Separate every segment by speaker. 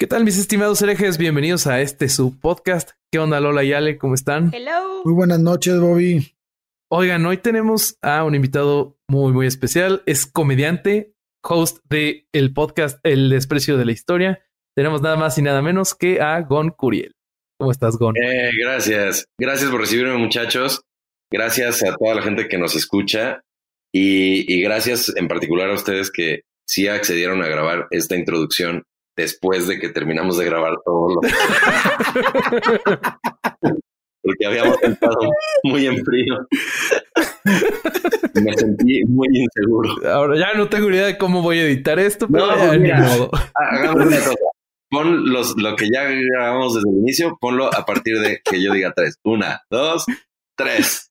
Speaker 1: ¿Qué tal, mis estimados herejes? Bienvenidos a este su podcast. ¿Qué onda, Lola y Ale? ¿Cómo están?
Speaker 2: Hello.
Speaker 3: Muy buenas noches, Bobby.
Speaker 1: Oigan, hoy tenemos a un invitado muy, muy especial. Es comediante, host de el podcast El Desprecio de la Historia. Tenemos nada más y nada menos que a Gon Curiel. ¿Cómo estás, Gon?
Speaker 4: Eh, gracias. Gracias por recibirme, muchachos. Gracias a toda la gente que nos escucha y, y gracias en particular a ustedes que sí accedieron a grabar esta introducción después de que terminamos de grabar todo lo porque habíamos estado muy en frío. Me sentí muy inseguro.
Speaker 1: Ahora ya no tengo idea de cómo voy a editar esto, pero
Speaker 4: No, pues mira.
Speaker 1: modo.
Speaker 4: Hagamos una cosa. Pon los, lo que ya grabamos desde el inicio, ponlo a partir de que yo diga tres. Una, dos, tres.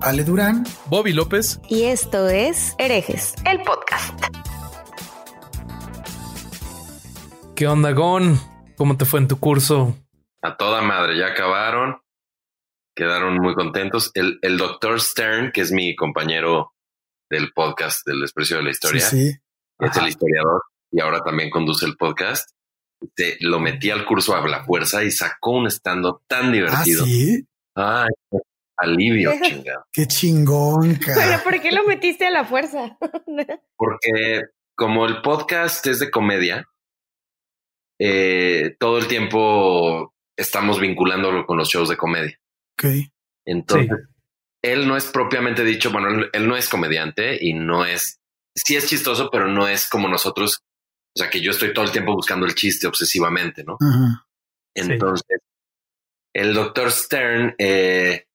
Speaker 3: Ale Durán,
Speaker 1: Bobby López,
Speaker 2: y esto es Herejes, el podcast.
Speaker 1: ¿qué onda, Gon? ¿Cómo te fue en tu curso?
Speaker 4: A toda madre, ya acabaron. Quedaron muy contentos. El, el doctor Stern, que es mi compañero del podcast del desprecio de la historia,
Speaker 3: Sí, sí.
Speaker 4: es el historiador y ahora también conduce el podcast. Se lo metí al curso a la fuerza y sacó un stand-up tan
Speaker 3: Ah,
Speaker 4: divertido.
Speaker 3: sí.
Speaker 4: Ay, alivio, chingado.
Speaker 3: Qué chingón, cara.
Speaker 2: ¿por qué lo metiste a la fuerza?
Speaker 4: Porque como el podcast es de comedia, eh, todo el tiempo estamos vinculándolo con los shows de comedia.
Speaker 3: Ok.
Speaker 4: Entonces, él no es propiamente dicho, bueno, él, él no es comediante y no es, sí es chistoso, pero no es como nosotros. O sea, que yo estoy todo el tiempo buscando el chiste obsesivamente, ¿no? Entonces, el doctor Stern eh,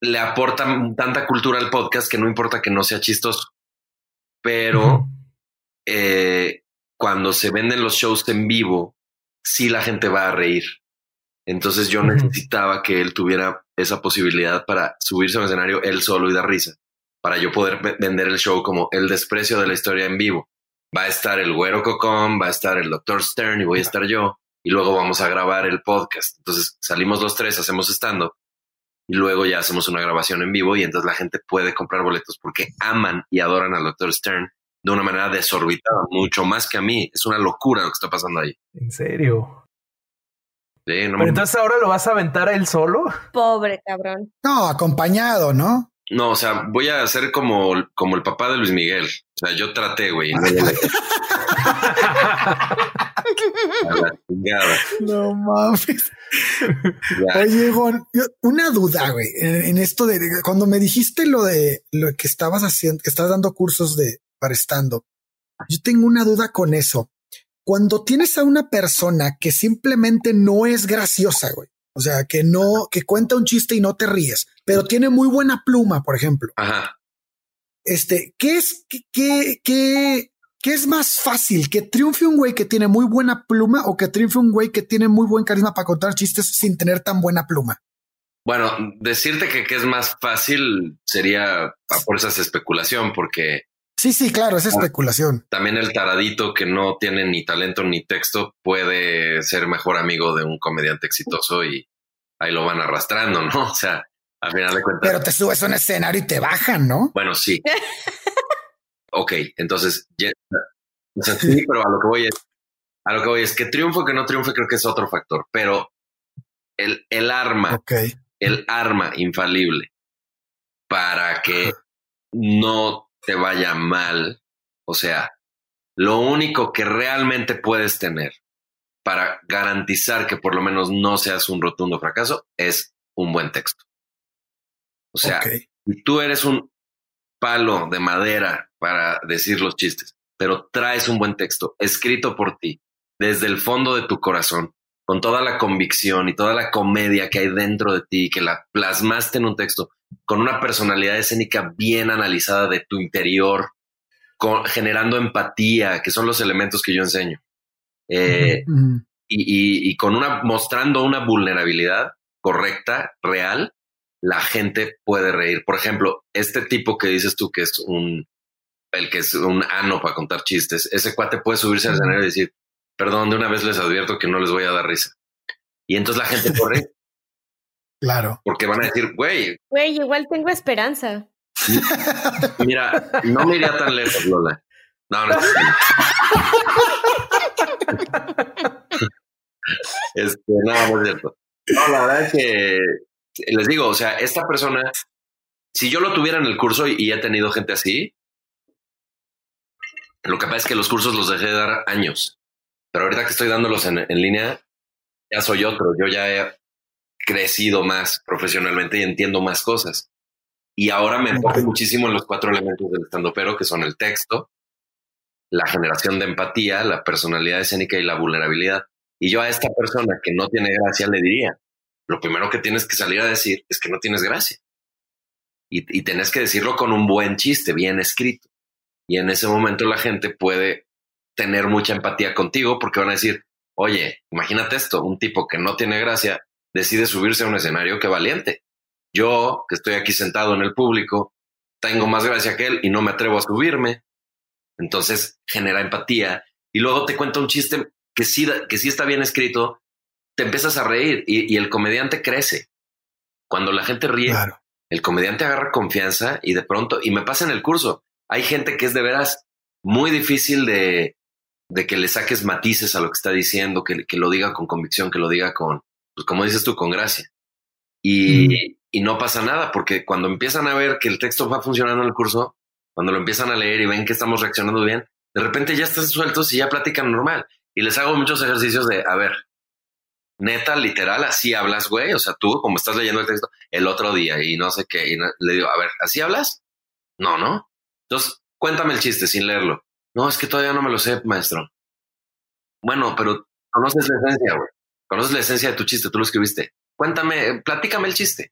Speaker 4: le aporta tanta cultura al podcast que no importa que no sea chistoso. Pero eh, cuando se venden los shows en vivo, sí la gente va a reír. Entonces yo necesitaba que él tuviera esa posibilidad para subirse al escenario él solo y dar risa, para yo poder ve- vender el show como el desprecio de la historia en vivo. Va a estar el güero Cocón, va a estar el doctor Stern y voy a estar yo y luego vamos a grabar el podcast. Entonces salimos los tres, hacemos stand-up y luego ya hacemos una grabación en vivo y entonces la gente puede comprar boletos porque aman y adoran al doctor Stern de una manera desorbitada, mucho más que a mí. Es una locura lo que está pasando ahí.
Speaker 1: ¿En serio?
Speaker 4: Sí, no,
Speaker 1: Pero
Speaker 4: me-
Speaker 1: entonces ahora lo vas a aventar a él solo.
Speaker 2: Pobre cabrón.
Speaker 3: No, acompañado, ¿no?
Speaker 4: No, o sea, voy a ser como, como el papá de Luis Miguel. O sea, yo traté, güey. no le- a la chingada.
Speaker 3: No mames.
Speaker 4: Ya.
Speaker 3: Oye, Gon, yo- una duda, güey, en, en esto de cuando me dijiste lo de lo que estabas haciendo, que estabas dando cursos de para stand-up. Yo tengo una duda con eso. Cuando tienes a una persona que simplemente no es graciosa, güey. O sea, que no, que cuenta un chiste y no te ríes, pero tiene muy buena pluma, por ejemplo.
Speaker 4: Ajá.
Speaker 3: Este, ¿qué es, qué, qué, qué, es más fácil? ¿Que triunfe un güey que tiene muy buena pluma o que triunfe un güey que tiene muy buen carisma para contar chistes sin tener tan buena pluma?
Speaker 4: Bueno, decirte que, que es más fácil sería a fuerzas especulación, porque
Speaker 3: Sí, sí, claro, es especulación.
Speaker 4: también el taradito que no tiene ni talento ni texto puede ser mejor amigo de un comediante exitoso y ahí lo van arrastrando, ¿no? O sea, al final de cuentas.
Speaker 3: Pero te subes a un escenario y te bajan, ¿no?
Speaker 4: Bueno, sí. ok, entonces, ya- o sea, sí, pero a lo que voy es, a lo que voy es que triunfo o que no triunfe creo que es otro factor, pero el, el arma,
Speaker 3: Ok.
Speaker 4: el arma infalible para que no te vaya mal, o sea, lo único que realmente puedes tener para garantizar que por lo menos no seas un rotundo fracaso es un buen texto. O sea, tú eres un palo de madera para decir los chistes, pero traes un buen texto escrito por ti desde el fondo de tu corazón, con toda la convicción y toda la comedia que hay dentro de ti, que la plasmaste en un texto, con una personalidad escénica bien analizada de tu interior, con- generando empatía, que son los elementos que yo enseño. Eh, y, y, con una, mostrando una vulnerabilidad correcta, real, la gente puede reír. Por ejemplo, este tipo que dices tú que es un, el que es un ano para contar chistes, ese cuate puede subirse al escenario y decir, perdón, de una vez les advierto que no les voy a dar risa. Y entonces la gente corre.
Speaker 3: claro.
Speaker 4: Porque van a decir, güey.
Speaker 2: Güey, igual tengo esperanza.
Speaker 4: Mira, no me iría tan lejos, Lola. No, no. este, no, no es cierto. No, la verdad es que les digo, o sea, esta persona, si yo lo tuviera en el curso y, he tenido gente así, lo que pasa es que los cursos los dejé de dar años, pero ahorita que estoy dándolos en, en línea, ya soy otro, yo ya he crecido más profesionalmente y entiendo más cosas. Y ahora me enfoco muchísimo en los cuatro elementos del estando pero, que son el texto, la generación de empatía, la personalidad escénica y la vulnerabilidad. Y yo a esta persona que no tiene gracia le diría, lo primero que tienes que salir a decir es que no tienes gracia. Y, y tenés que decirlo con un buen chiste, bien escrito. Y en ese momento la gente puede tener mucha empatía contigo porque van a decir, oye, imagínate esto, un tipo que no tiene gracia decide subirse a un escenario, que valiente. Yo, que estoy aquí sentado en el público, tengo más gracia que él y no me atrevo a subirme. Entonces genera empatía y luego te cuenta un chiste que sí, que sí está bien escrito, te empiezas a reír y, el comediante crece. Cuando la gente ríe, el comediante agarra confianza y de pronto, y me pasa en el curso, hay gente que es de veras muy difícil de, de que le saques matices a lo que está diciendo, que, que, lo diga con convicción, que lo diga con, pues como dices tú, con gracia. Y, y no pasa nada, porque cuando empiezan a ver que el texto va funcionando en el curso, cuando lo empiezan a leer y ven que estamos reaccionando bien, de repente ya están sueltos y ya platican normal. Y les hago muchos ejercicios de, a ver, neta, literal, así hablas, güey. O sea, tú, como estás leyendo el texto el otro día y no sé qué, y le digo, a ver, ¿así hablas? No, no. Entonces, cuéntame el chiste sin leerlo. No, es que todavía no me lo sé, maestro. Bueno, pero conoces la esencia, güey. Conoces la esencia de tu chiste, tú lo escribiste. Cuéntame, platícame el chiste.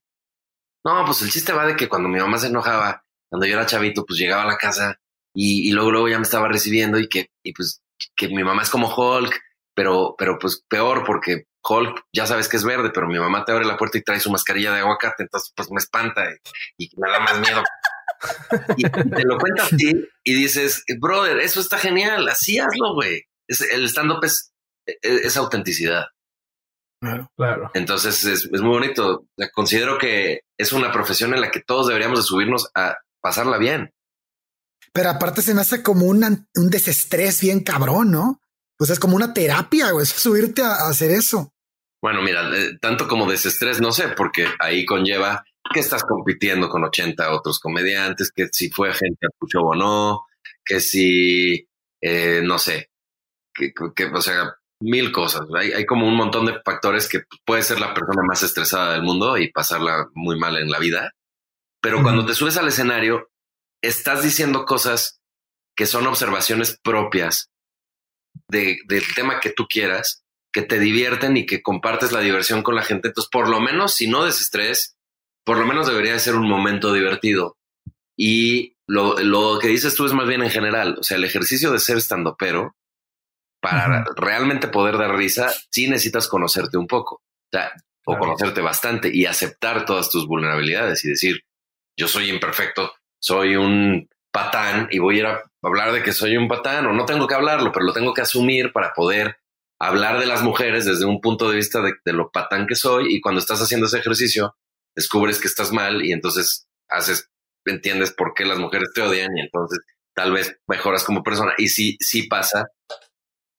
Speaker 4: No, pues el chiste va de que cuando mi mamá se enojaba, cuando yo era chavito, pues llegaba a la casa y, y luego, luego ya me estaba recibiendo y que, y pues, que mi mamá es como Hulk, pero, pero pues peor porque Hulk ya sabes que es verde, pero mi mamá te abre la puerta y trae su mascarilla de aguacate, entonces pues me espanta y, me da más miedo. Y, te lo cuentas así y dices, brother, eso está genial, así hazlo, güey. Es, el stand-up es, es, autenticidad.
Speaker 3: Claro,
Speaker 1: claro.
Speaker 4: Entonces es, muy bonito. Considero que es una profesión en la que todos deberíamos de subirnos a pasarla bien.
Speaker 3: Pero aparte se me hace como un, un desestrés bien cabrón, ¿no? Pues es como una terapia, güey, subirte a, hacer eso.
Speaker 4: Bueno, mira, tanto como desestrés, no sé, porque ahí conlleva que estás compitiendo con 80 otros comediantes, que si fue gente a Pucho o no, que si, eh, no sé, que, que, o sea, mil cosas. Hay, hay como un montón de factores que puede ser la persona más estresada del mundo y pasarla muy mal en la vida. Pero cuando te subes al escenario, estás diciendo cosas que son observaciones propias de, del tema que tú quieras, que te divierten y que compartes la diversión con la gente. Entonces, por lo menos, si no desestrés, por lo menos debería ser un momento divertido. Y lo, lo, que dices tú es más bien en general, o sea, el ejercicio de ser estando pero para realmente poder dar risa, sí necesitas conocerte un poco, o, sea, o conocerte bastante y aceptar todas tus vulnerabilidades y decir, yo soy imperfecto, soy un patán y voy a ir a hablar de que soy un patán o no tengo que hablarlo, pero lo tengo que asumir para poder hablar de las mujeres desde un punto de vista de, lo patán que soy y cuando estás haciendo ese ejercicio descubres que estás mal y entonces haces, entiendes por qué las mujeres te odian y entonces tal vez mejoras como persona y sí, sí pasa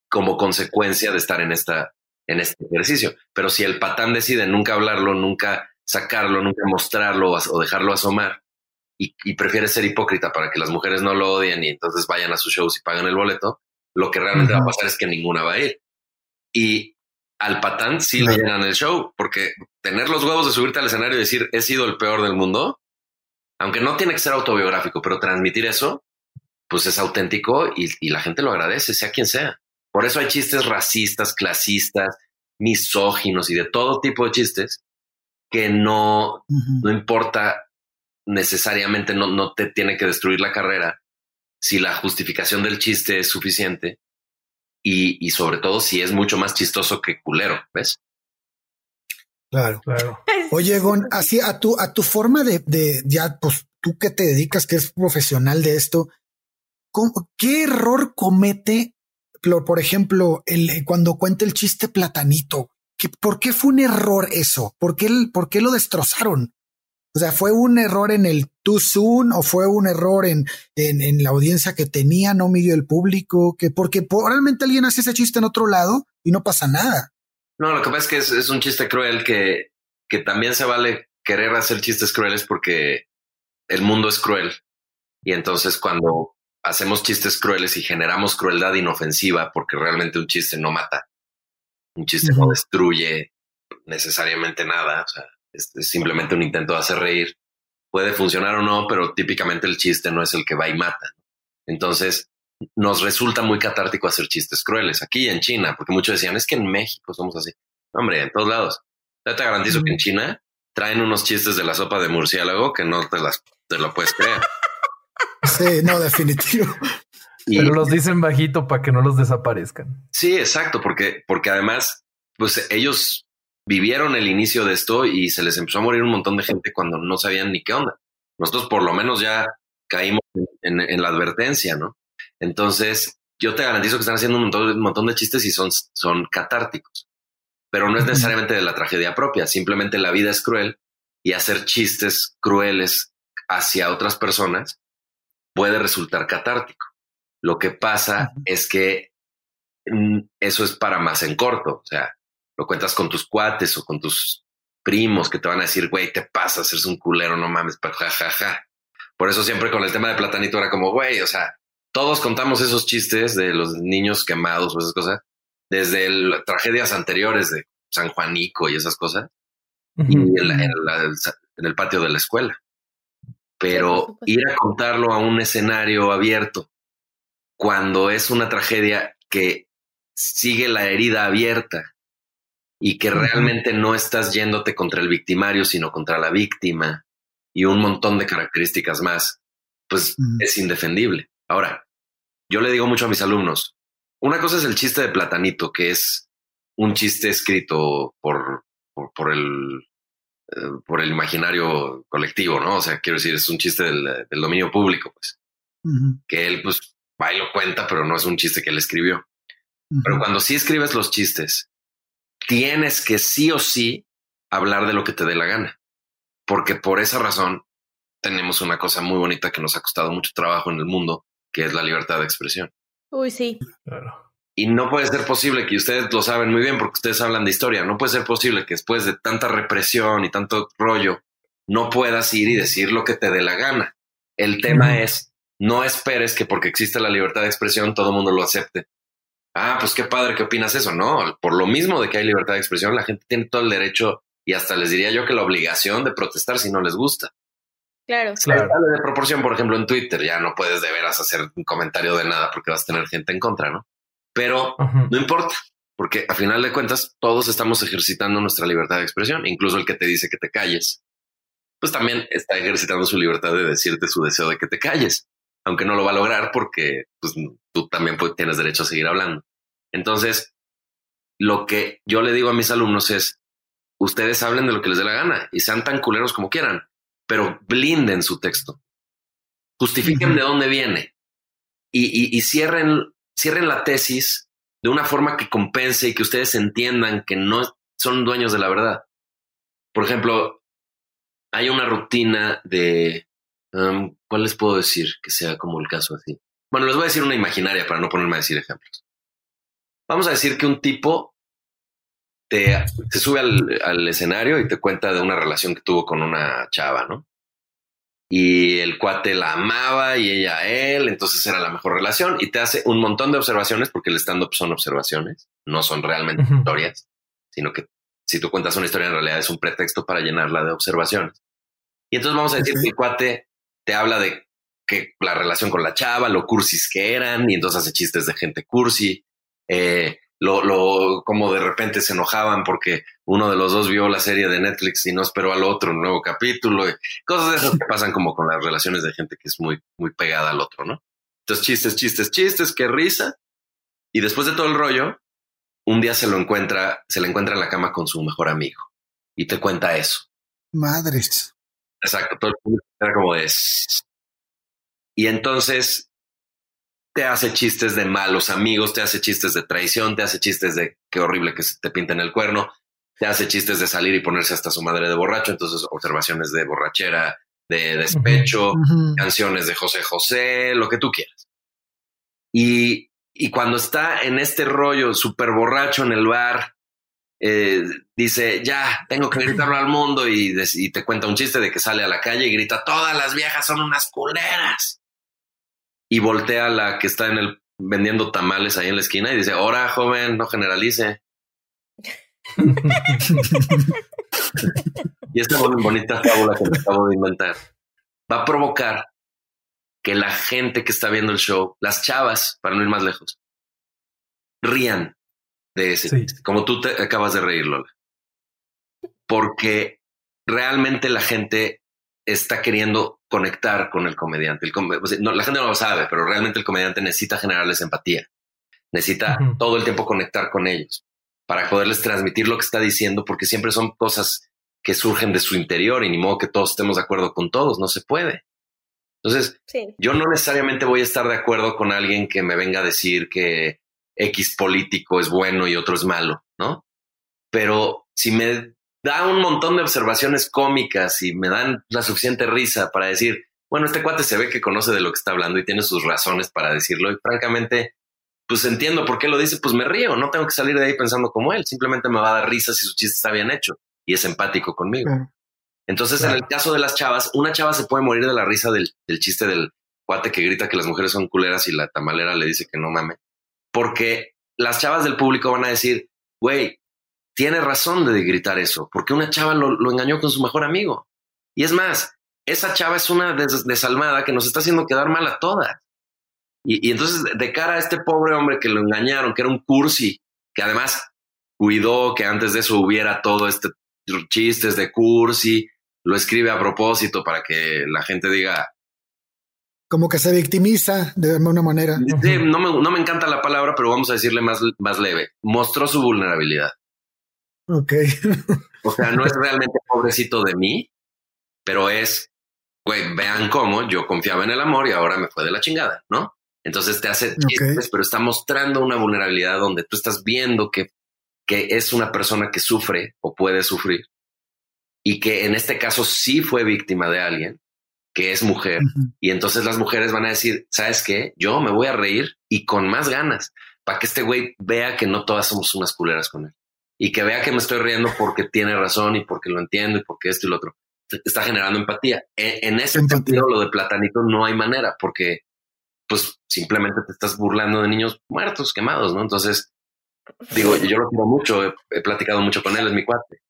Speaker 4: como consecuencia de estar en esta, en este ejercicio. Pero si el patán decide nunca hablarlo, nunca sacarlo, nunca mostrarlo o dejarlo asomar, y, prefiere ser hipócrita para que las mujeres no lo odien y entonces vayan a sus shows y paguen el boleto, lo que realmente va a pasar es que ninguna va a ir. Y al patán sí le llenan el show, porque tener los huevos de subirte al escenario y decir he sido el peor del mundo, aunque no tiene que ser autobiográfico, pero transmitir eso, pues es auténtico y, la gente lo agradece, sea quien sea. Por eso hay chistes racistas, clasistas, misóginos y de todo tipo de chistes que no, no importa necesariamente no, no te tiene que destruir la carrera si la justificación del chiste es suficiente y, y sobre todo si es mucho más chistoso que culero, ¿ves?
Speaker 3: Claro.
Speaker 1: Claro.
Speaker 3: Oye, Gon, así a tu, a tu forma de, de ya, pues tú que te dedicas, que eres profesional de esto, ¿cómo- ¿qué error comete, por por ejemplo, el, cuando cuenta el chiste platanito? ¿Qué- ¿Por qué fue un error eso? ¿Por qué, el- ¿Por qué lo destrozaron? O sea, ¿fue un error en el too soon o fue un error en, en, en la audiencia que tenía, no midió el público? Que porque probablemente alguien hace ese chiste en otro lado y no pasa nada.
Speaker 4: No, lo que pasa es que es, es un chiste cruel que, que también se vale querer hacer chistes crueles porque el mundo es cruel. Y entonces cuando hacemos chistes crueles y generamos crueldad inofensiva, porque realmente un chiste no mata, un chiste no destruye necesariamente nada, o sea, es, es simplemente un intento de hacer reír. Puede funcionar o no, pero típicamente el chiste no es el que va y mata. Entonces, nos resulta muy catártico hacer chistes crueles aquí y en China, porque muchos decían, es que en México somos así. Hombre, en todos lados. Ya te garantizo que en China traen unos chistes de la sopa de murciélago que no te las te lo puedes creer.
Speaker 3: Sí, no, definitivo.
Speaker 4: Y
Speaker 1: Pero los dicen bajito para que no los desaparezcan.
Speaker 4: sí, exacto, porque, porque además, pues ellos vivieron el inicio de esto y se les empezó a morir un montón de gente cuando no sabían ni qué onda. Nosotros por lo menos ya caímos en, en la advertencia, ¿no? Entonces, yo te garantizo que están haciendo un montón, un montón de chistes y son, son catárticos, pero no es necesariamente de la tragedia propia, simplemente la vida es cruel y hacer chistes crueles hacia otras personas puede resultar catártico. Lo que pasa es que mm, eso es para más en corto, o sea, lo cuentas con tus cuates o con tus primos que te van a decir, güey, te pasas, eres un culero, no mames, pa- ja, ja, ja. Por eso siempre con el tema de Platanito era como, güey, o sea, todos contamos esos chistes de los niños quemados o esas cosas, desde el- tragedias anteriores de San Juanico y esas cosas, y en, la- en la- en el patio de la escuela. Pero ir a contarlo a un escenario abierto, cuando es una tragedia que sigue la herida abierta y que realmente no estás yéndote contra el victimario, sino contra la víctima y un montón de características más, pues es indefendible. Ahora, yo le digo mucho a mis alumnos, una cosa es el chiste de Platanito, que es un chiste escrito por, por, por el eh, por el imaginario colectivo, ¿no? O sea, quiero decir, es un chiste del, del dominio público, pues, que él pues va y lo cuenta, pero no es un chiste que él escribió. Pero cuando sí escribes los chistes, tienes que sí o sí hablar de lo que te dé la gana. Porque por esa razón tenemos una cosa muy bonita que nos ha costado mucho trabajo en el mundo, que es la libertad de expresión.
Speaker 2: Uy, sí.
Speaker 1: Claro.
Speaker 4: Y no puede ser posible que ustedes lo saben muy bien porque ustedes hablan de historia. No puede ser posible que después de tanta represión y tanto rollo no puedas ir y decir lo que te dé la gana. El tema es no esperes que porque existe la libertad de expresión todo el mundo lo acepte. Ah, pues qué padre que opinas eso. No, por lo mismo de que hay libertad de expresión, la gente tiene todo el derecho y hasta les diría yo que la obligación de protestar si no les gusta.
Speaker 2: Claro.
Speaker 1: Claro.
Speaker 4: Sale de proporción, por ejemplo, en Twitter ya no puedes de veras hacer un comentario de nada porque vas a tener gente en contra, ¿no? Pero no importa, porque a final de cuentas todos estamos ejercitando nuestra libertad de expresión, incluso el que te dice que te calles, pues también está ejercitando su libertad de decirte su deseo de que te calles, aunque no lo va a lograr porque pues, tú también pues, tienes derecho a seguir hablando. Entonces, lo que yo le digo a mis alumnos es, ustedes hablen de lo que les dé la gana y sean tan culeros como quieran, pero blinden su texto, justifiquen de dónde viene y, y- y cierren, cierren la tesis de una forma que compense y que ustedes entiendan que no son dueños de la verdad. Por ejemplo, hay una rutina de, um, ¿cuál les puedo decir que sea como el caso así? Bueno, les voy a decir una imaginaria para no ponerme a decir ejemplos. Vamos a decir que un tipo te, se sube al, al escenario y te cuenta de una relación que tuvo con una chava, ¿no? Y el cuate la amaba y ella a él, entonces era la mejor relación y te hace un montón de observaciones porque el stand-up son observaciones, no son realmente historias, sino que si tú cuentas una historia en realidad es un pretexto para llenarla de observaciones. Y entonces vamos a decir que el cuate te habla de que la relación con la chava, lo cursis que eran, y entonces hace chistes de gente cursi, eh, lo, lo, como de repente se enojaban porque uno de los dos vio la serie de Netflix y no esperó al otro un nuevo capítulo, cosas de esas que pasan como con las relaciones de gente que es muy, muy pegada al otro, ¿no? Entonces chistes, chistes, chistes, qué risa. Y después de todo el rollo, un día se lo encuentra, se le encuentra en la cama con su mejor amigo y te cuenta eso.
Speaker 3: Madres.
Speaker 4: Exacto, todo el mundo era como de... Y entonces te hace chistes de malos amigos, te hace chistes de traición, te hace chistes de qué horrible que se te pinten el cuerno, te hace chistes de salir y ponerse hasta su madre de borracho, entonces observaciones de borrachera, de despecho, canciones de José José, lo que tú quieras. Y, y cuando está en este rollo súper borracho en el bar, eh, dice, ya, tengo que gritarlo al mundo y, y, te cuenta un chiste de que sale a la calle y grita, todas las viejas son unas culeras. Y voltea a la que está en el vendiendo tamales ahí en la esquina y dice, ahora joven, no generalice. y esta bonita fábula que me acabo de inventar va a provocar que la gente que está viendo el show, las chavas, para no ir más lejos, rían de ese, como tú te acabas de reír, Lola. Porque realmente la gente está queriendo conectar con el comediante. El no, la gente no lo sabe, pero realmente el comediante necesita generarles empatía. Necesita todo el tiempo conectar con ellos para poderles transmitir lo que está diciendo, porque siempre son cosas que surgen de su interior y ni modo que todos estemos de acuerdo con todos, no se puede. Entonces, yo no necesariamente voy a estar de acuerdo con alguien que me venga a decir que X político es bueno y otro es malo, ¿no? Pero si me da un montón de observaciones cómicas y me dan la suficiente risa para decir, bueno, este cuate se ve que conoce de lo que está hablando y tiene sus razones para decirlo y francamente, pues entiendo por qué lo dice, pues me río, no tengo que salir de ahí pensando como él, simplemente me va a dar risa si su chiste está bien hecho y es empático conmigo. Entonces, en el caso de las chavas, una chava se puede morir de la risa del, del chiste del cuate que grita que las mujeres son culeras y la tamalera le dice que no mame porque las chavas del público van a decir, güey, tiene razón de gritar eso, porque una chava lo, engañó con su mejor amigo. Y es más, esa chava es una desalmada que nos está haciendo quedar mal a todas. Y, entonces, de cara a este pobre hombre que lo engañaron, que era un cursi, que además cuidó que antes de eso hubiera todo este chistes de cursi, lo escribe a propósito para que la gente diga,
Speaker 3: como que se victimiza de alguna manera.
Speaker 4: Sí, no, me, no me encanta la palabra, pero vamos a decirle más, más leve. Mostró su vulnerabilidad.
Speaker 3: Ok.
Speaker 4: o sea, no es realmente pobrecito de mí, pero es, güey, vean cómo yo confiaba en el amor y ahora me fue de la chingada, ¿no? Entonces te hace chistes, pero está mostrando una vulnerabilidad donde tú estás viendo que, que es una persona que sufre o puede sufrir y que en este caso sí fue víctima de alguien que es mujer. Y entonces las mujeres van a decir, ¿sabes qué? Yo me voy a reír y con más ganas para que este güey vea que no todas somos unas culeras con él y que vea que me estoy riendo porque tiene razón y porque lo entiendo y porque esto y lo otro. Está generando empatía. En, ese sentido, lo de platanito no hay manera porque pues simplemente te estás burlando de niños muertos, quemados, ¿no? Entonces, digo, yo lo quiero mucho, he, he platicado mucho con él, es mi cuate,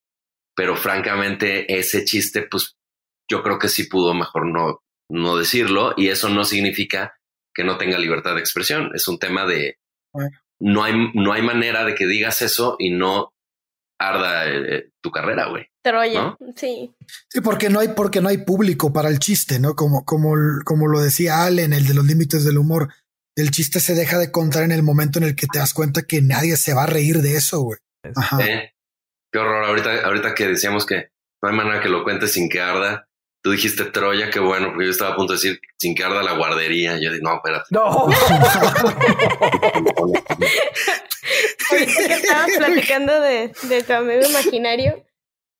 Speaker 4: pero francamente ese chiste, pues yo creo que sí pudo mejor no, no decirlo y eso no significa que no tenga libertad de expresión. Es un tema de no hay, no hay manera de que digas eso y no arda eh, tu carrera, güey.
Speaker 2: Troya, sí.
Speaker 3: Sí, porque no hay, porque no hay público para el chiste, ¿no? Como, como, como lo decía Allen, el de los límites del humor. El chiste se deja de contar en el momento en el que te das cuenta que nadie se va a reír de eso, güey.
Speaker 4: Ajá. qué horror. Ahorita, ahorita que decíamos que no hay manera que lo cuentes sin que arda. Tú dijiste Troya, qué bueno, porque yo estaba a punto de decir sin que arda la guardería. Yo dije, no, espérate.
Speaker 2: No. que estabas platicando de, de tu amigo imaginario,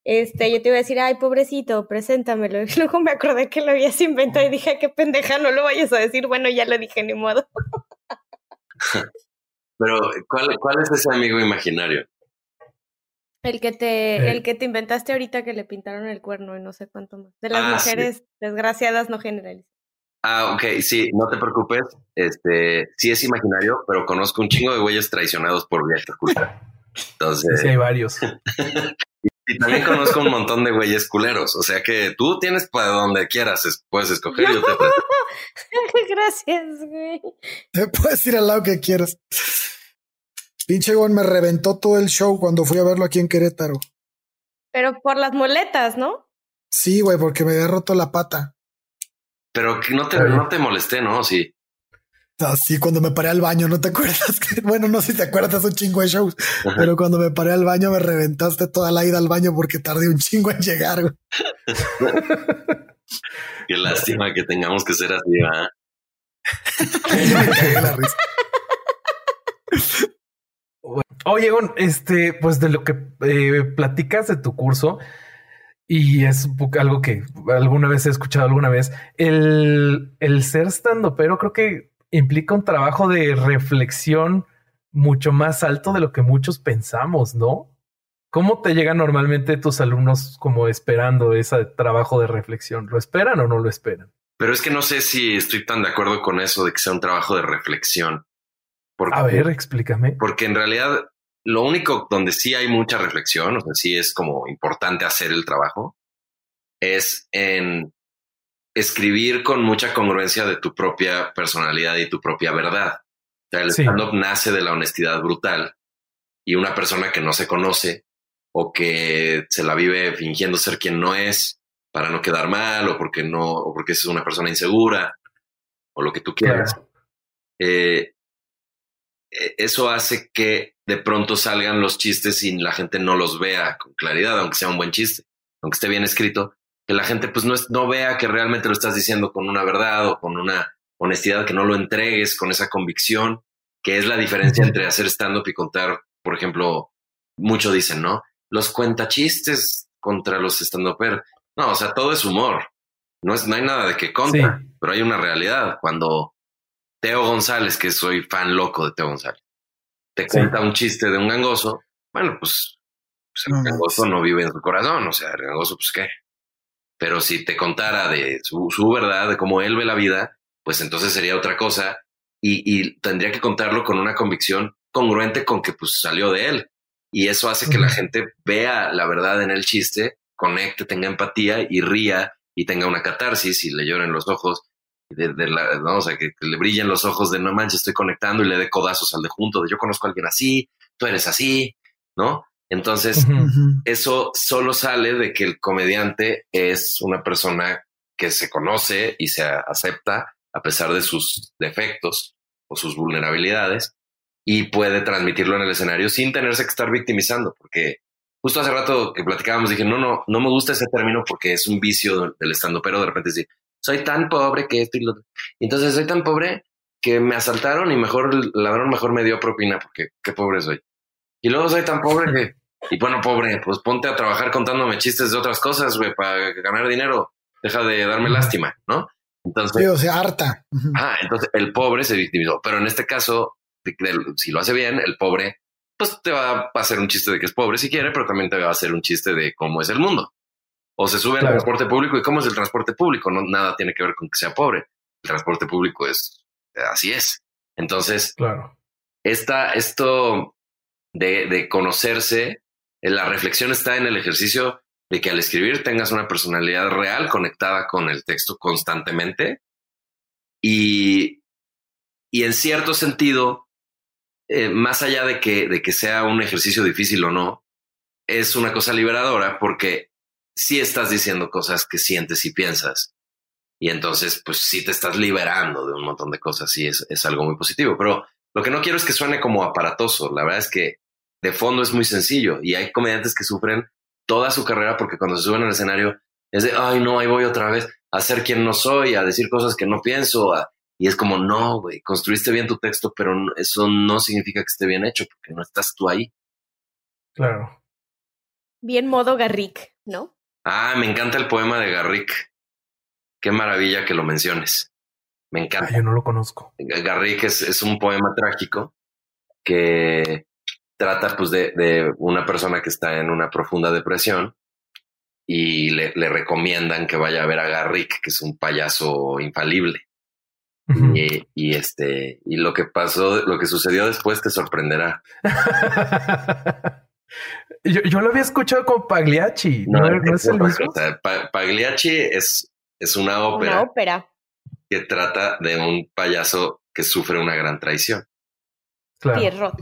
Speaker 2: este, yo te iba a decir, ay, pobrecito, preséntamelo. Y luego me acordé que lo habías inventado y dije, qué pendeja, no lo vayas a decir. Bueno, ya lo dije, ni modo.
Speaker 4: Pero, ¿cuál, ¿cuál es ese amigo imaginario?
Speaker 2: El que te, eh. el que te inventaste ahorita que le pintaron el cuerno y no sé cuánto más. De las ah, mujeres desgraciadas no generalizan.
Speaker 4: Ah, ok, sí, no te preocupes. Este, sí es imaginario, pero conozco un chingo de güeyes traicionados por vieja cultura. Entonces.
Speaker 1: Sí, hay varios.
Speaker 4: y, también conozco un montón de güeyes culeros. O sea que tú tienes para donde quieras, puedes escoger. Yo te
Speaker 2: Gracias, güey.
Speaker 3: Te puedes ir al lado que quieras. Pinche Gon me reventó todo el show cuando fui a verlo aquí en Querétaro.
Speaker 2: Pero por las muletas, ¿no?
Speaker 3: Sí, güey, porque me había roto la pata.
Speaker 4: Pero que no te, no te molesté, ¿no? Sí.
Speaker 3: Así cuando me paré al baño, ¿no te acuerdas? bueno, no sé si te acuerdas un chingo de shows, pero cuando me paré al baño me reventaste toda la ida al baño porque tardé un chingo en llegar.
Speaker 4: Qué lástima que tengamos que ser así, ¿verdad?
Speaker 1: Oye, este, pues de lo que eh, platicas de tu curso, y es algo que alguna vez he escuchado alguna vez, el, el ser estando, pero creo que implica un trabajo de reflexión mucho más alto de lo que muchos pensamos, ¿no? ¿Cómo te llegan normalmente tus alumnos como esperando ese trabajo de reflexión? ¿Lo esperan o no lo esperan?
Speaker 4: Pero es que no sé si estoy tan de acuerdo con eso de que sea un trabajo de reflexión.
Speaker 1: A ver, explícame.
Speaker 4: Porque en realidad lo único donde sí hay mucha reflexión, o sea, sí es como importante hacer el trabajo, es en escribir con mucha congruencia de tu propia personalidad y tu propia verdad. O sea, el stand-up nace de la honestidad brutal y una persona que no se conoce o que se la vive fingiendo ser quien no es para no quedar mal o porque no, o porque es una persona insegura o lo que tú quieras. Eh, eso hace que de pronto salgan los chistes y la gente no los vea con claridad, aunque sea un buen chiste, aunque esté bien escrito, que la gente pues no, no vea que realmente lo estás diciendo con una verdad o con una honestidad, que no lo entregues con esa convicción, que es la diferencia entre hacer stand-up y contar, por ejemplo, mucho dicen, ¿no? Los cuentachistes contra los stand-upers. No, o sea, todo es humor. No, es, no hay nada de que contra, pero hay una realidad. Cuando Teo González, que soy fan loco de Teo González, te cuenta un chiste de un gangoso, bueno, pues, pues el gangoso no vive en su corazón, o sea, el gangoso, pues qué, pero si te contara de su, verdad, de cómo él ve la vida, pues entonces sería otra cosa. Y, tendría que contarlo con una convicción congruente con que pues salió de él. Y eso hace que la gente vea la verdad en el chiste, conecte, tenga empatía y ría y tenga una catarsis y le lloren los ojos. De, la, ¿no? O sea, que, le brillen los ojos de no manches, estoy conectando y le dé codazos al de junto, de yo conozco a alguien así, tú eres así, ¿no? Entonces, eso solo sale de que el comediante es una persona que se conoce y se acepta a pesar de sus defectos o sus vulnerabilidades y puede transmitirlo en el escenario sin tenerse que estar victimizando, porque justo hace rato que platicábamos dije, no, no, no me gusta ese término porque es un vicio del estando, pero de repente decir, soy tan pobre que esto y lo otro. entonces soy tan pobre que me asaltaron y mejor el ladrón mejor me dio propina porque qué pobre soy. Y luego soy tan pobre que, y bueno, pobre, pues ponte a trabajar contándome chistes de otras cosas, güey, para ganar dinero. Deja de darme lástima, ¿no?
Speaker 3: Entonces, sí, o sea, harta.
Speaker 4: Ah, entonces el pobre se victimizó. Pero en este caso, si lo hace bien, el pobre, pues te va a hacer un chiste de que es pobre si quiere, pero también te va a hacer un chiste de cómo es el mundo. O se sube al transporte público y cómo es el transporte público. No, nada tiene que ver con que sea pobre. El transporte público es así es. Entonces,
Speaker 1: claro.
Speaker 4: Esta, esto de, conocerse, eh, la reflexión está en el ejercicio de que al escribir tengas una personalidad real conectada con el texto constantemente y, y en cierto sentido, eh, más allá de que, de que sea un ejercicio difícil o no, es una cosa liberadora porque si estás diciendo cosas que sientes y piensas. Y entonces, pues sí te estás liberando de un montón de cosas y es, es algo muy positivo. Pero lo que no quiero es que suene como aparatoso. La verdad es que de fondo es muy sencillo y hay comediantes que sufren toda su carrera porque cuando se suben al escenario es de, ay, no, ahí voy otra vez a ser quien no soy, a decir cosas que no pienso. Y es como, no, güey, construiste bien tu texto, pero eso no significa que esté bien hecho porque no estás tú ahí.
Speaker 1: Claro.
Speaker 2: Bien modo Garrick, ¿no?
Speaker 4: Ah, me encanta el poema de Garrick. Qué maravilla que lo menciones. Me encanta.
Speaker 1: yo no lo conozco.
Speaker 4: Garrick es, es un poema trágico que trata pues de, de, una persona que está en una profunda depresión y le, le, recomiendan que vaya a ver a Garrick, que es un payaso infalible. y, y, este, y lo que pasó, lo que sucedió después te sorprenderá.
Speaker 1: yo, yo, lo había escuchado con Pagliacci. No, no, es el mismo.
Speaker 4: Pagliacci es, es una ópera.
Speaker 2: Una ópera.
Speaker 4: Que trata de un payaso que sufre una gran traición.
Speaker 2: Claro.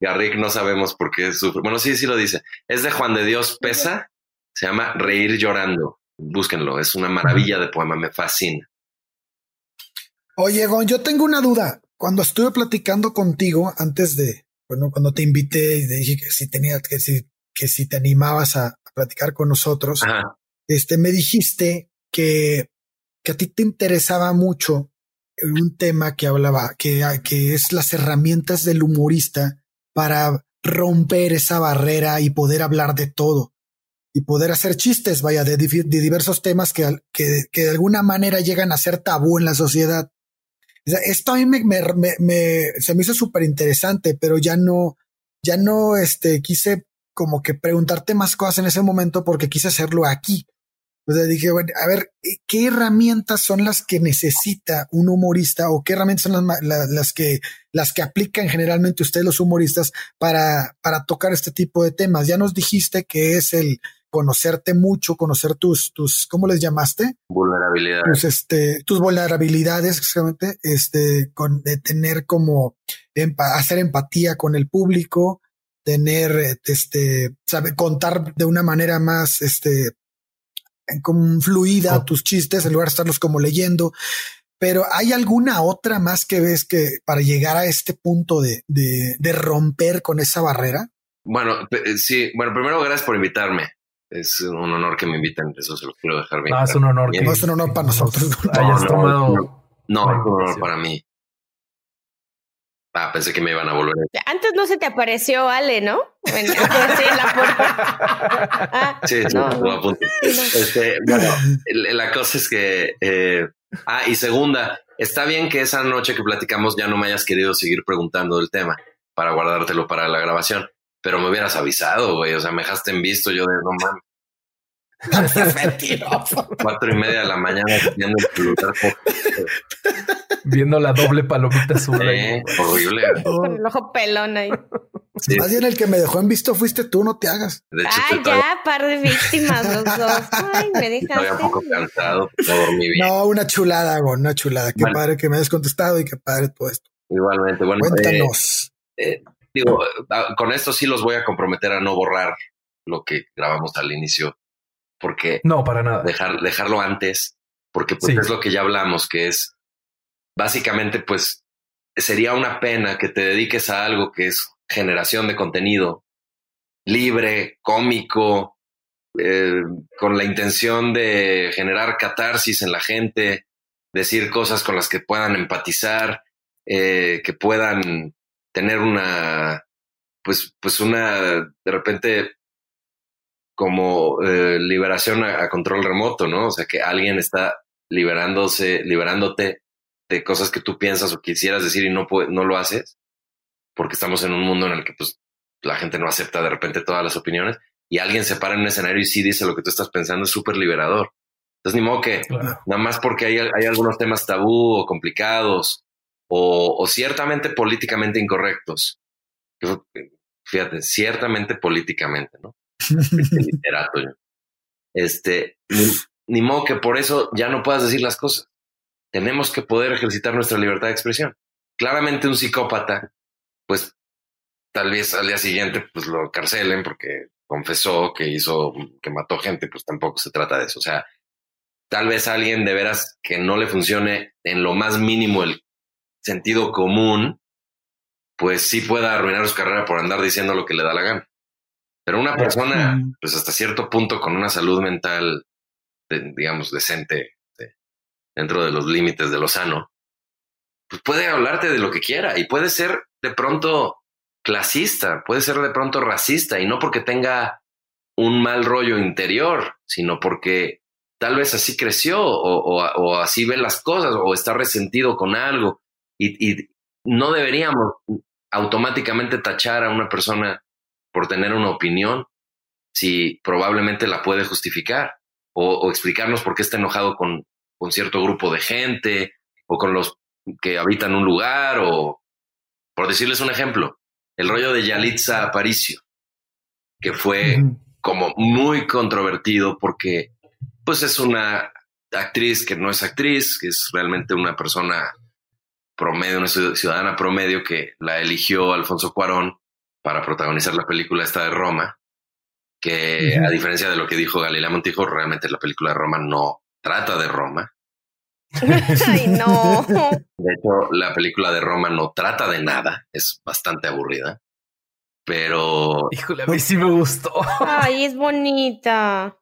Speaker 4: Garrick, no sabemos por qué sufre. Bueno, sí, sí lo dice. Es de Juan de Dios Pesa. Se llama Reír llorando. Búsquenlo. Es una maravilla de poema. Me fascina.
Speaker 3: Oye, Gon, yo tengo una duda. Cuando estuve platicando contigo antes de, bueno, cuando te invité y te dije que si tenías, que si, que si te animabas a, platicar con nosotros, este, me dijiste que, que a ti te interesaba mucho un tema que hablaba, que, que es las herramientas del humorista para romper esa barrera y poder hablar de todo y poder hacer chistes, vaya, de, diversos temas que, que, que, de alguna manera llegan a ser tabú en la sociedad. Esto a mí me, me, me, se me hizo súper interesante, pero ya no, ya no, este, quise como que preguntarte más cosas en ese momento porque quise hacerlo aquí. O sea, dije, bueno, a ver, ¿qué herramientas son las que necesita un humorista o qué herramientas son las, las, que, las que aplican generalmente ustedes los humoristas para, para tocar este tipo de temas? Ya nos dijiste que es el conocerte mucho, conocer tus, tus, ¿cómo les llamaste?
Speaker 4: Vulnerabilidades.
Speaker 3: Tus, este, tus vulnerabilidades, exactamente, este, con, de tener como, hacer empatía con el público, tener, este, sabe, contar de una manera más, este, como fluida tus chistes en lugar de estarlos como leyendo. Pero hay alguna otra más que ves que para llegar a este punto de, de, de romper con esa barrera?
Speaker 4: Bueno, sí. Bueno, primero gracias por invitarme. Es un honor que me inviten, eso se lo quiero dejar bien.
Speaker 1: No, es un honor.
Speaker 3: Que no es un honor para nosotros.
Speaker 1: Hayas tomado.
Speaker 4: No, es un honor para mí. Ah, pensé que me iban a volver.
Speaker 2: Antes no se te apareció Ale, ¿no? En, la puerta.
Speaker 4: Ah, sí, sí, no, no. Este, bueno, la cosa es que. Eh, ah, y segunda, está bien que esa noche que platicamos ya no me hayas querido seguir preguntando del tema para guardártelo para la grabación, pero me hubieras avisado, güey. O sea, me dejaste en visto yo de no mames. Cuatro y media de la mañana viendo el celular.
Speaker 1: Viendo la doble palomita azul.
Speaker 4: horrible.
Speaker 2: Con el ojo pelón ahí.
Speaker 3: Más bien el que me dejó en visto fuiste tú, no te hagas.
Speaker 2: De hecho, ah, ya, par de víctimas los dos. Ay, me dejaste.
Speaker 4: un poco cansado, no dormí bien.
Speaker 3: No, una chulada, Gon, una chulada. Qué padre que me hayas contestado y qué padre todo esto.
Speaker 4: Igualmente, bueno.
Speaker 3: Cuéntanos.
Speaker 4: Eh, eh, digo, ah, con esto sí los voy a comprometer a no borrar lo que grabamos al inicio porque
Speaker 1: no, para nada.
Speaker 4: Dejar, dejarlo antes, porque pues es lo que ya hablamos, que es básicamente, pues sería una pena que te dediques a algo que es generación de contenido libre, cómico, eh, con la intención de generar catarsis en la gente, decir cosas con las que puedan empatizar, eh, que puedan tener una, pues, pues una, de repente, como eh, liberación a, control remoto, ¿no? O sea, que alguien está liberándose, liberándote de cosas que tú piensas o quisieras decir y no, no lo haces, porque estamos en un mundo en el que pues, la gente no acepta de repente todas las opiniones y alguien se para en un escenario y sí dice lo que tú estás pensando, es súper liberador. Entonces, ni modo que nada más porque hay, hay, algunos temas tabú o complicados o, o ciertamente políticamente incorrectos. Fíjate, ciertamente políticamente, ¿no? literato. Este, ni, modo que por eso ya no puedas decir las cosas. Tenemos que poder ejercitar nuestra libertad de expresión. Claramente un psicópata, pues tal vez al día siguiente pues lo carcelen porque confesó que hizo, que mató gente, pues tampoco se trata de eso. O sea, tal vez alguien de veras que no le funcione en lo más mínimo el sentido común, pues sí pueda arruinar su carrera por andar diciendo lo que le da la gana. Pero una persona, pues hasta cierto punto, con una salud mental, digamos, decente, dentro de los límites de lo sano, pues puede hablarte de lo que quiera y puede ser de pronto clasista, puede ser de pronto racista y no porque tenga un mal rollo interior, sino porque tal vez así creció o, así ve las cosas o está resentido con algo y, y no deberíamos automáticamente tachar a una persona por tener una opinión si probablemente la puede justificar o, explicarnos por qué está enojado con, con, cierto grupo de gente o con los que habitan un lugar o, por decirles un ejemplo, el rollo de Yalitza Aparicio, que fue como muy controvertido porque pues es una actriz que no es actriz, que es realmente una persona promedio, una ciudadana promedio que la eligió Alfonso Cuarón para protagonizar la película esta de Roma, que a diferencia de lo que dijo Galilea Montijo, realmente la película de Roma no trata de Roma.
Speaker 2: Ay, no.
Speaker 4: De hecho, la película de Roma no trata de nada, es bastante aburrida. Pero
Speaker 1: Híjole, a mí sí me gustó.
Speaker 2: Ay, es bonita.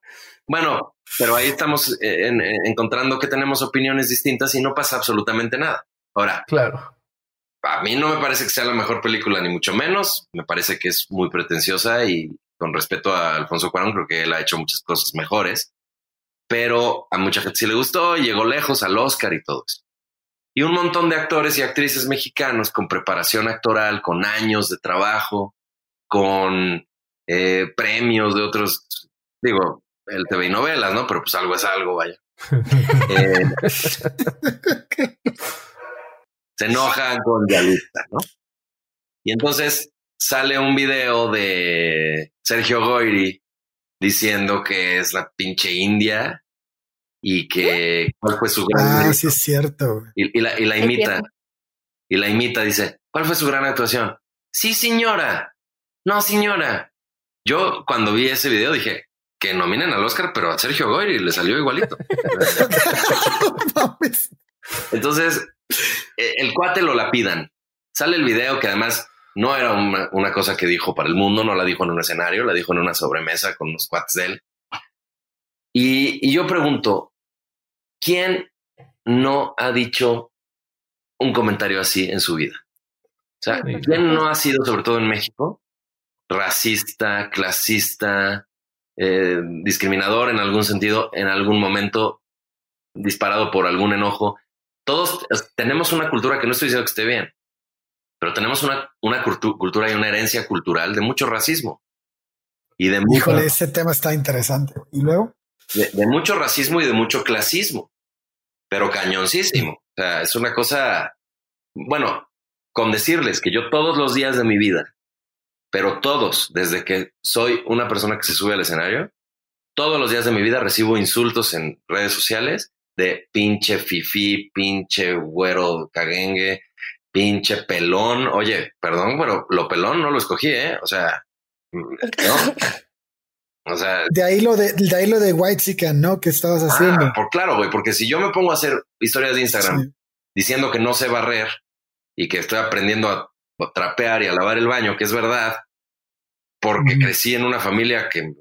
Speaker 4: bueno, pero ahí estamos eh, en- en- encontrando que tenemos opiniones distintas y no pasa absolutamente nada. Ahora,
Speaker 1: Claro.
Speaker 4: a mí no me parece que sea la mejor película, ni mucho menos. Me parece que es muy pretenciosa y con respeto a Alfonso Cuarón, creo que él ha hecho muchas cosas mejores. Pero a mucha gente sí le gustó y llegó lejos al Oscar y todo eso. Y un montón de actores y actrices mexicanos con preparación actoral, con años de trabajo, con eh, premios de otros, digo, el TV y novelas, ¿no? Pero pues algo es algo, vaya. Eh, se enoja con Yalitza, ¿no? Y entonces sale un video de Sergio Goyri diciendo que es la pinche India y que cuál fue su gran
Speaker 3: Ah,
Speaker 4: mérito.
Speaker 3: sí es cierto.
Speaker 4: y, y la, y la imita y la imita dice ¿cuál fue su gran actuación? Sí señora, no señora. Yo cuando vi ese video dije que nominen al Oscar, pero a Sergio Goyri le salió igualito. Entonces, el cuate lo lapidan. Sale el video que además no era una, una cosa que dijo para el mundo, no la dijo en un escenario, la dijo en una sobremesa con unos cuates de él. Y, y yo pregunto, ¿quién no ha dicho un comentario así en su vida? O sea. ¿quién no ha sido, sobre todo en México, racista, clasista, eh, discriminador en algún sentido, en algún momento, disparado por algún enojo? Todos tenemos una cultura que no estoy diciendo que esté bien, pero tenemos una, una cultu- cultura y una herencia cultural de mucho racismo y de mucho,
Speaker 3: Híjole, ese tema está interesante. Y luego,
Speaker 4: de, de mucho racismo y de mucho clasismo, pero cañoncísimo. O sea, es una cosa, bueno, con decirles que yo todos los días de mi vida, pero todos, desde que soy una persona que se sube al escenario, todos los días de mi vida recibo insultos en redes sociales de pinche fifí, pinche güero caguengue, pinche pelón. Oye, perdón, pero lo pelón no lo escogí, ¿eh? O sea, no. O sea,
Speaker 3: de ahí lo de, de ahí lo de White Chicken, ¿no? Que estabas haciendo.
Speaker 4: Ah, por claro, güey, porque si yo me pongo a hacer historias de Instagram
Speaker 3: Sí.
Speaker 4: diciendo que no sé barrer y que estoy aprendiendo a, trapear y a lavar el baño, que es verdad, porque crecí en una familia que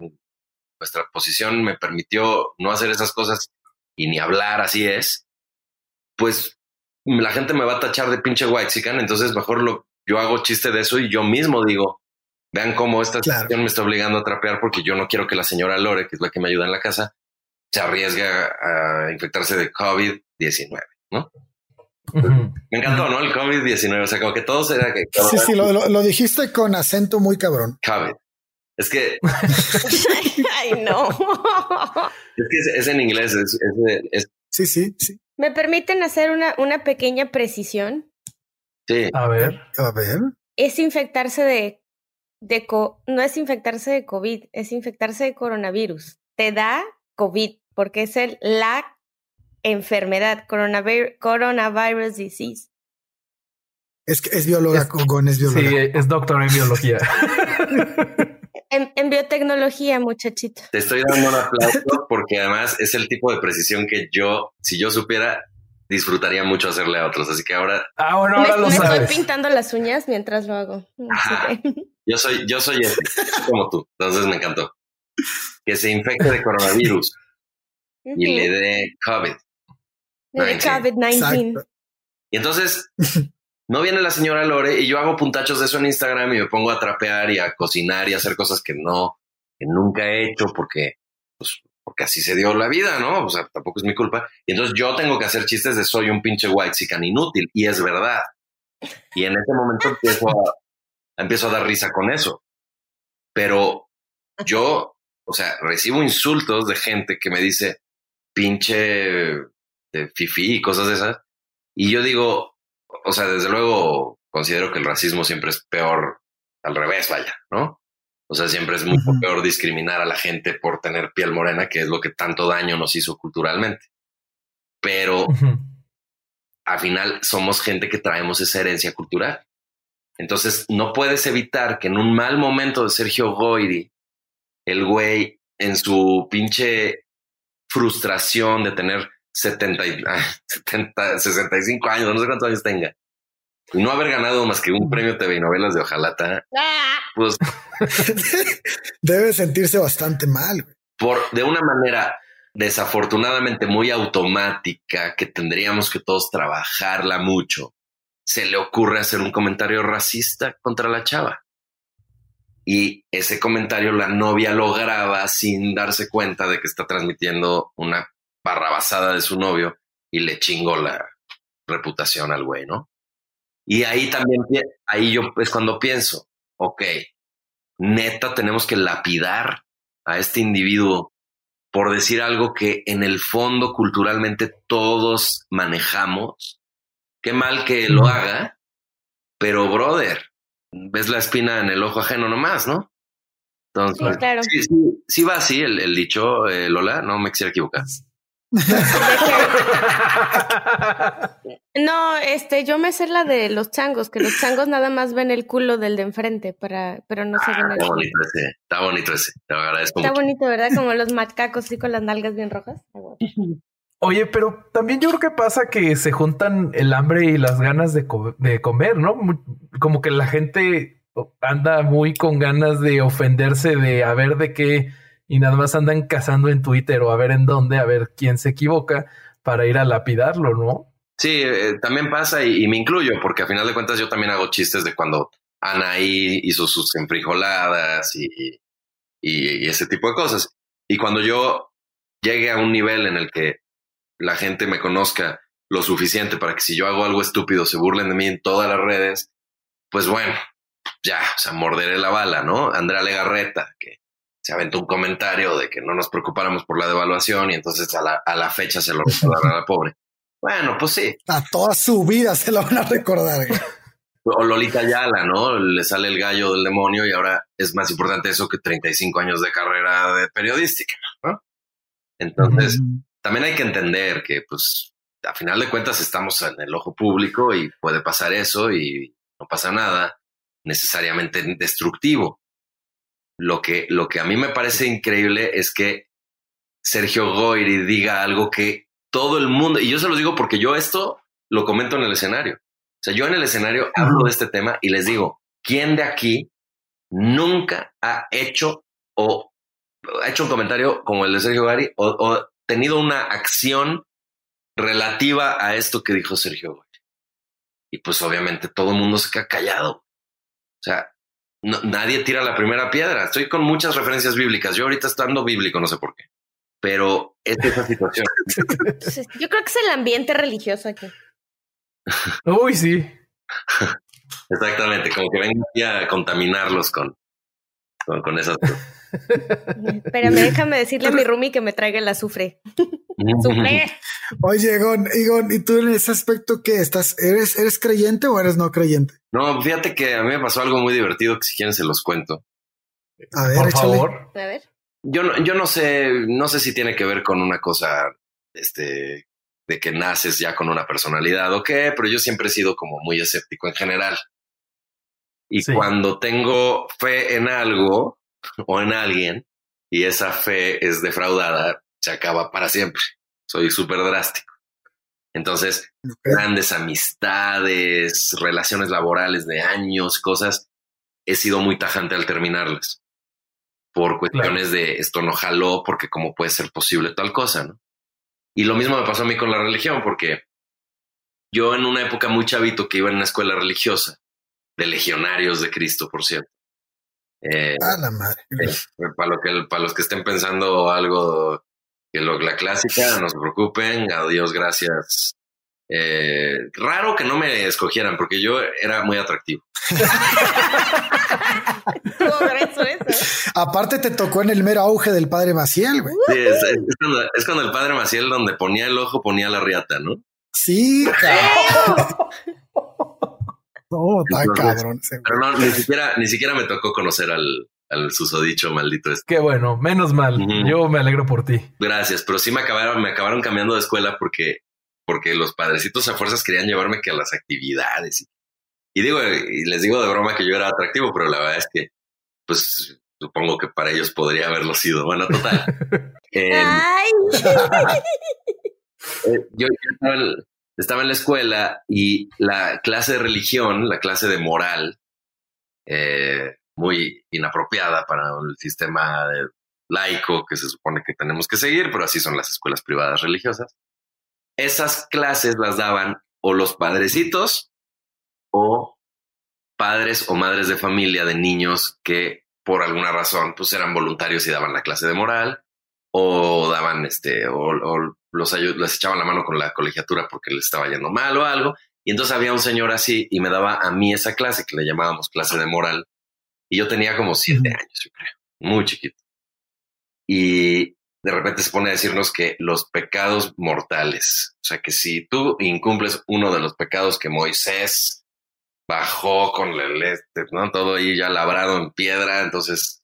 Speaker 4: nuestra posición me permitió no hacer esas cosas y ni hablar, así es, pues la gente me va a tachar de pinche white entonces mejor lo, yo hago chiste de eso y yo mismo digo, vean cómo esta
Speaker 3: Claro.
Speaker 4: situación me está obligando a trapear porque yo no quiero que la señora Lore, que es la que me ayuda en la casa, se arriesgue a, a infectarse de COVID-19, ¿no? Me encantó, ¿no? El COVID-19, o sea, como que todo era que
Speaker 3: Sí, sí, lo, lo- lo dijiste con acento muy cabrón.
Speaker 4: COVID. Es que,
Speaker 2: Ay, no.
Speaker 4: es, que es, es en inglés, es, es- es-
Speaker 3: Sí, sí, sí.
Speaker 2: ¿Me permiten hacer una, una pequeña precisión?
Speaker 4: sí,
Speaker 1: A ver.
Speaker 3: A ver.
Speaker 2: Es infectarse de, de co- no es infectarse de COVID, es infectarse de coronavirus. Te da COVID porque es el, la enfermedad, coronavirus, coronavirus disease.
Speaker 3: Es que es bióloga,
Speaker 1: Es-
Speaker 3: Gon es
Speaker 1: Sí,
Speaker 3: bióloga.
Speaker 1: es doctor en biología.
Speaker 2: En, en biotecnología, muchachito.
Speaker 4: te estoy dando un aplauso porque además es el tipo de precisión que yo, si yo supiera, disfrutaría mucho hacerle a otros. Así que ahora
Speaker 1: Ah, bueno,
Speaker 2: me
Speaker 1: ahora lo
Speaker 2: me estoy pintando las uñas mientras lo hago.
Speaker 4: Ajá.
Speaker 2: que-
Speaker 4: yo soy, yo soy ese, como tú. Entonces me encantó. Que se infecte de coronavirus y le dé COVID.
Speaker 2: De COVID-19.
Speaker 3: Exacto.
Speaker 4: Y entonces no viene la señora Lore y yo hago puntachos de eso en Instagram y me pongo a trapear y a cocinar y a hacer cosas que no, que nunca he hecho porque, pues, porque así se dio la vida, ¿no? O sea, tampoco es mi culpa. Y entonces yo tengo que hacer chistes de soy un pinche white chican inútil y es verdad. Y en ese momento empiezo a, empiezo a dar risa con eso. Pero yo, o sea, recibo insultos de gente que me dice pinche de fifi y cosas de esas. Y yo digo, o sea, desde luego considero que el racismo siempre es peor al revés, vaya, ¿no? O sea, siempre es mucho peor discriminar a la gente por tener piel morena, que es lo que tanto daño nos hizo culturalmente. Pero
Speaker 1: Ujú.
Speaker 4: al final somos gente que traemos esa herencia cultural. Entonces no puedes evitar que en un mal momento de Sergio Goyri, el güey en su pinche frustración de tener 70, y- ay, 70, 65 años, no sé cuántos años tenga, y no haber ganado más que un premio TV y novelas de Ojalata,
Speaker 2: ¡Ah!
Speaker 4: pues
Speaker 3: Debe sentirse bastante mal. güey.
Speaker 4: por de una manera desafortunadamente muy automática que tendríamos que todos trabajarla mucho, se le ocurre hacer un comentario racista contra la chava. Y ese comentario la novia lo graba sin darse cuenta de que está transmitiendo una barrabasada de su novio y le chingó la reputación al güey, ¿no? Y ahí también, ahí yo es cuando pienso, ok, neta tenemos que lapidar a este individuo por decir algo que en el fondo culturalmente todos manejamos. Qué mal que lo haga, pero brother, ves la espina en el ojo ajeno nomás, ¿no? Entonces,
Speaker 2: Sí, claro.
Speaker 4: sí, sí, sí va así el, el dicho, eh, Lola, no me quisiera equivocar.
Speaker 2: No, este, yo me sé la de los changos, que los changos nada más ven el culo del de enfrente, para, pero no se ven el
Speaker 4: Está bonito ese, está bonito ese, te lo agradezco
Speaker 2: Está
Speaker 4: mucho.
Speaker 2: bonito, ¿verdad? Como los macacos así con las nalgas bien rojas. Guapo.
Speaker 1: Oye, pero también yo creo que pasa que se juntan el hambre y las ganas de, co- de comer, ¿no? Como que la gente anda muy con ganas de ofenderse de a ver de qué y nada más andan cazando en Twitter o a ver en dónde, a ver quién se equivoca para ir a lapidarlo, ¿no?
Speaker 4: Sí, eh, también pasa y, me incluyo, porque a final de cuentas yo también hago chistes de cuando Anaí hizo sus enfrijoladas y, y, y ese tipo de cosas. Y cuando yo llegue a un nivel en el que la gente me conozca lo suficiente para que si yo hago algo estúpido se burlen de mí en todas las redes, pues bueno, ya, o sea, morderé la bala, ¿no? Andrea Legarreta, que se aventó un comentario de que no nos preocupáramos por la devaluación y entonces a la, a la fecha se lo recordará a la pobre. Bueno, pues sí.
Speaker 3: A toda su vida se lo van a recordar.
Speaker 4: O Lolita Ayala, ¿no? Le sale el gallo del demonio y ahora es más importante eso que 35 años de carrera de periodística, ¿no? Entonces, también hay que entender que, pues, a final de cuentas estamos en el ojo público y puede pasar eso y no pasa nada necesariamente destructivo. Lo que, lo que a mí me parece increíble es que Sergio Goyri diga algo que todo el mundo, y yo se los digo porque yo esto lo comento en el escenario. O sea, yo en el escenario hablo de este tema y les digo, ¿quién de aquí nunca ha hecho o ha hecho un comentario como el de Sergio Gari o, o tenido una acción relativa a esto que dijo Sergio Goyri? Y pues obviamente todo el mundo se queda callado. O sea, no- nadie tira la primera piedra. Estoy con muchas referencias bíblicas. Yo ahorita estando bíblico, no sé por qué. Pero es esa situación.
Speaker 2: Entonces, yo creo que es el ambiente religioso aquí.
Speaker 1: Uy, sí.
Speaker 4: Exactamente, como que vengo aquí a contaminarlos con, con, con esas cosas.
Speaker 2: Espérame, déjame decirle a mi roomie que me traiga el azufre. ¡Azufre!
Speaker 3: Oye, Egon, Egon, ¿y tú en ese aspecto qué estás? ¿Eres, eres creyente o eres no creyente?
Speaker 4: No, fíjate que a mí me pasó algo muy divertido que si quieren se los cuento.
Speaker 3: A ver,
Speaker 1: Por
Speaker 3: échale.
Speaker 1: favor.
Speaker 2: A ver.
Speaker 4: Yo no, yo no sé, no sé si tiene que ver con una cosa, este, de que naces ya con una personalidad o qué, pero yo siempre he sido como muy escéptico en general. Y
Speaker 1: Sí.
Speaker 4: cuando tengo fe en algo o en alguien y esa fe es defraudada, se acaba para siempre. Soy súper drástico. Entonces, grandes amistades, relaciones laborales de años, cosas, he sido muy tajante al terminarlas por cuestiones de esto no jaló, porque cómo puede ser posible tal cosa, ¿no? Y lo mismo me pasó a mí con la religión, porque yo en una época muy chavito que iba en una escuela religiosa, de legionarios de Cristo, por cierto. Eh,
Speaker 3: A la madre.
Speaker 4: para, lo que, para los que estén pensando algo que lo, la clásica, no se preocupen, a Dios gracias. Eh, raro que no me escogieran porque yo era muy atractivo.
Speaker 2: Eso.
Speaker 3: Aparte te tocó en el mero auge del padre Maciel, güey.
Speaker 4: Sí, es, es cuando, es cuando el padre Maciel donde ponía el ojo ponía la riata, ¿no?
Speaker 3: Sí, cabrón. No, está
Speaker 4: Entonces,
Speaker 3: cabrón.
Speaker 4: Pero no, ni siquiera, ni siquiera me tocó conocer al, al susodicho maldito este.
Speaker 1: Qué bueno, menos mal. Yo me alegro por ti.
Speaker 4: Gracias, pero sí me acabaron, me acabaron cambiando de escuela porque, porque los padrecitos a fuerzas querían llevarme que a las actividades. Y, y digo, y les digo de broma que yo era atractivo, pero la verdad es que, pues, supongo que para ellos podría haberlo sido. Bueno, total. Eh,
Speaker 2: Ay,
Speaker 4: eh, yo, estaba, en, la escuela y la clase de religión, la clase de moral, eh, muy inapropiada para el sistema laico que se supone que tenemos que seguir, pero así son las escuelas privadas religiosas. Esas clases las daban o los padrecitos o padres o madres de familia de niños que por alguna razón pues eran voluntarios y daban la clase de moral o daban este o, los les echaban la mano con la colegiatura porque les estaba yendo mal o algo. Y entonces había un señor así y me daba a mí esa clase que le llamábamos clase de moral. Y yo tenía como siete años yo creo muy chiquito. Y de repente se pone a decirnos que los pecados mortales, o sea que si tú incumples uno de los pecados que Moisés bajó con el este, ¿no? Todo ahí ya labrado en piedra, entonces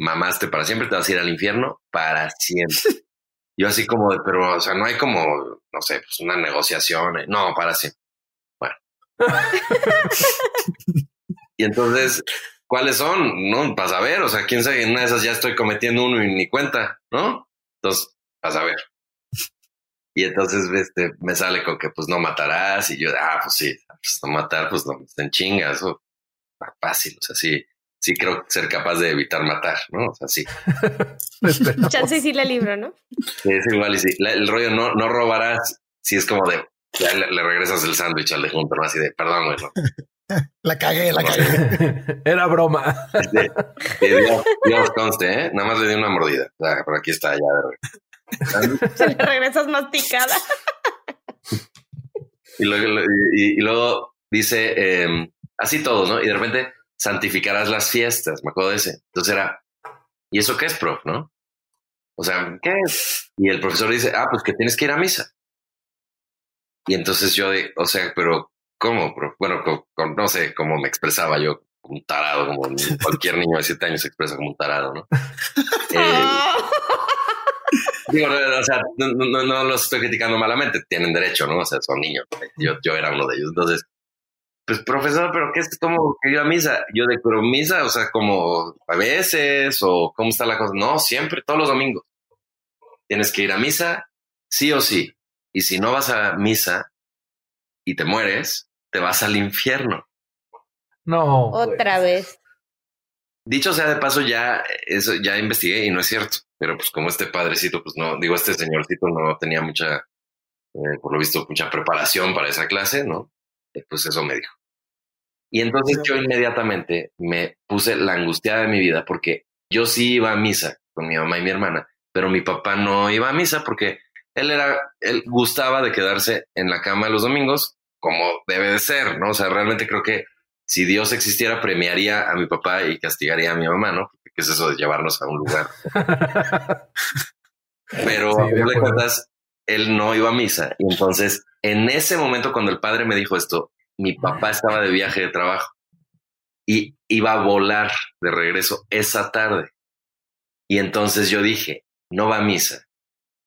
Speaker 4: mamaste para siempre, te vas a ir al infierno para siempre. Yo así como de, pero, o sea, no hay como, no sé, pues una negociación, eh, no, para siempre. Bueno. y entonces ¿Cuáles son? No, para saber, o sea, quién sabe, en una de esas ya estoy cometiendo uno y ni cuenta, ¿no? Entonces, para saber. Y entonces este, me sale con que pues no matarás y yo, ah, pues sí, pues no matar, pues no, en chingas, eso fácil, o sea, sí, sí creo ser capaz de evitar matar, ¿no? O sea, sí.
Speaker 2: Chance sí la libro, ¿no?
Speaker 4: Es igual y sí. el rollo no, no robarás si es como de, ya le, regresas el sándwich al de junto, ¿no? Así de, perdón, güey, no.
Speaker 3: La cagué, la cagué.
Speaker 1: Era broma.
Speaker 4: Dios, conste, ¿eh? Nada más le di una mordida. por aquí está ya.
Speaker 2: Se le regresas masticada.
Speaker 4: y, luego, y, luego dice, em, así todos, ¿no? Y de repente santificarás las fiestas. Me acuerdo de ese. Entonces era, ¿y eso qué es, prof? ¿No? O sea, ¿qué es? Y el profesor dice, ah, pues que tienes que ir a misa. Y entonces yo, de, o sea, pero ¿Cómo? Bueno, no sé cómo me expresaba yo como un tarado, como cualquier niño de siete años se expresa como un tarado, ¿no? Eh, digo, o sea, no, no, los estoy criticando malamente, tienen derecho, ¿no? O sea, son niños. Yo, yo era uno de ellos. Entonces, pues, profesor, ¿pero qué es como que iba a misa? Yo de, pero misa, o sea, como a veces, o cómo está la cosa. No, siempre, todos los domingos. Tienes que ir a misa, sí o sí. Y si no vas a misa y te mueres, te vas al infierno.
Speaker 1: No.
Speaker 2: Otra vez.
Speaker 4: Dicho sea de paso, ya eso ya investigué y no es cierto. Pero pues como este padrecito, pues no, digo, este señorcito no tenía mucha, eh, por lo visto, mucha preparación para esa clase, ¿no? Eh, pues eso me dijo. Y entonces yo inmediatamente me puse la angustia de mi vida porque yo sí iba a misa con mi mamá y mi hermana, pero mi papá no iba a misa porque él era, él gustaba de quedarse en la cama los domingos como debe de ser, ¿no? O sea, realmente creo que si Dios existiera, premiaría a mi papá y castigaría a mi mamá, ¿no? ¿Qué es eso de llevarnos a un lugar? Pero a de cuentas, él no iba a misa. Y entonces, en ese momento, cuando el padre me dijo esto, mi papá estaba de viaje de trabajo y iba a volar de regreso esa tarde. Y entonces yo dije, no va a misa.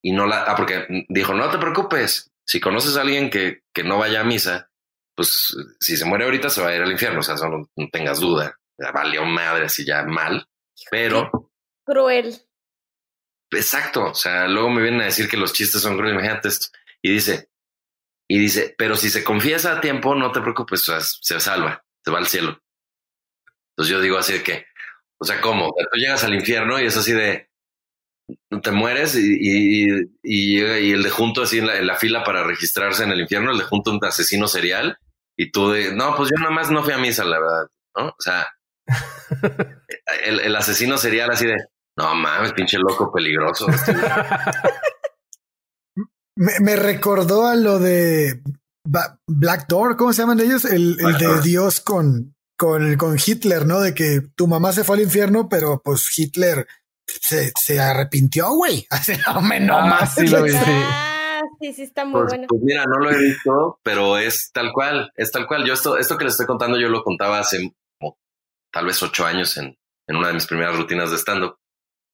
Speaker 4: Y no la, ah, porque dijo, no te preocupes, si conoces a alguien que, que no vaya a misa, pues si se muere ahorita se va a ir al infierno, o sea, no, tengas duda, ya valió madre así ya mal, pero...
Speaker 2: Cruel.
Speaker 4: Exacto, o sea, luego me vienen a decir que los chistes son crueles, imagínate esto, y dice, y dice, pero si se confiesa a tiempo, no te preocupes, o sea, se salva, se va al cielo. Entonces yo digo así de que, o sea, ¿cómo? Tú llegas al infierno y es así de, te mueres y, y, y, el de junto así en la, fila para registrarse en el infierno, el de junto un asesino serial y tú de, no, pues yo nada más no fui a misa, la verdad, ¿no? O sea, el, el, asesino serial así de, no mames, pinche loco peligroso.
Speaker 3: me, me, recordó a lo de Black Door, ¿cómo se llaman ellos? El, el de Dios con, con, con Hitler, ¿no? De que tu mamá se fue al infierno, pero pues Hitler se, se arrepintió, güey. Hace no, no ah, más.
Speaker 2: Sí, lo vi, ah, sí. sí, está muy
Speaker 4: pues,
Speaker 2: bueno.
Speaker 4: Pues mira, no lo he visto, pero es tal cual, es tal cual. Yo esto, esto que les estoy contando, yo lo contaba hace como, tal vez ocho años en, en una de mis primeras rutinas de stand-up,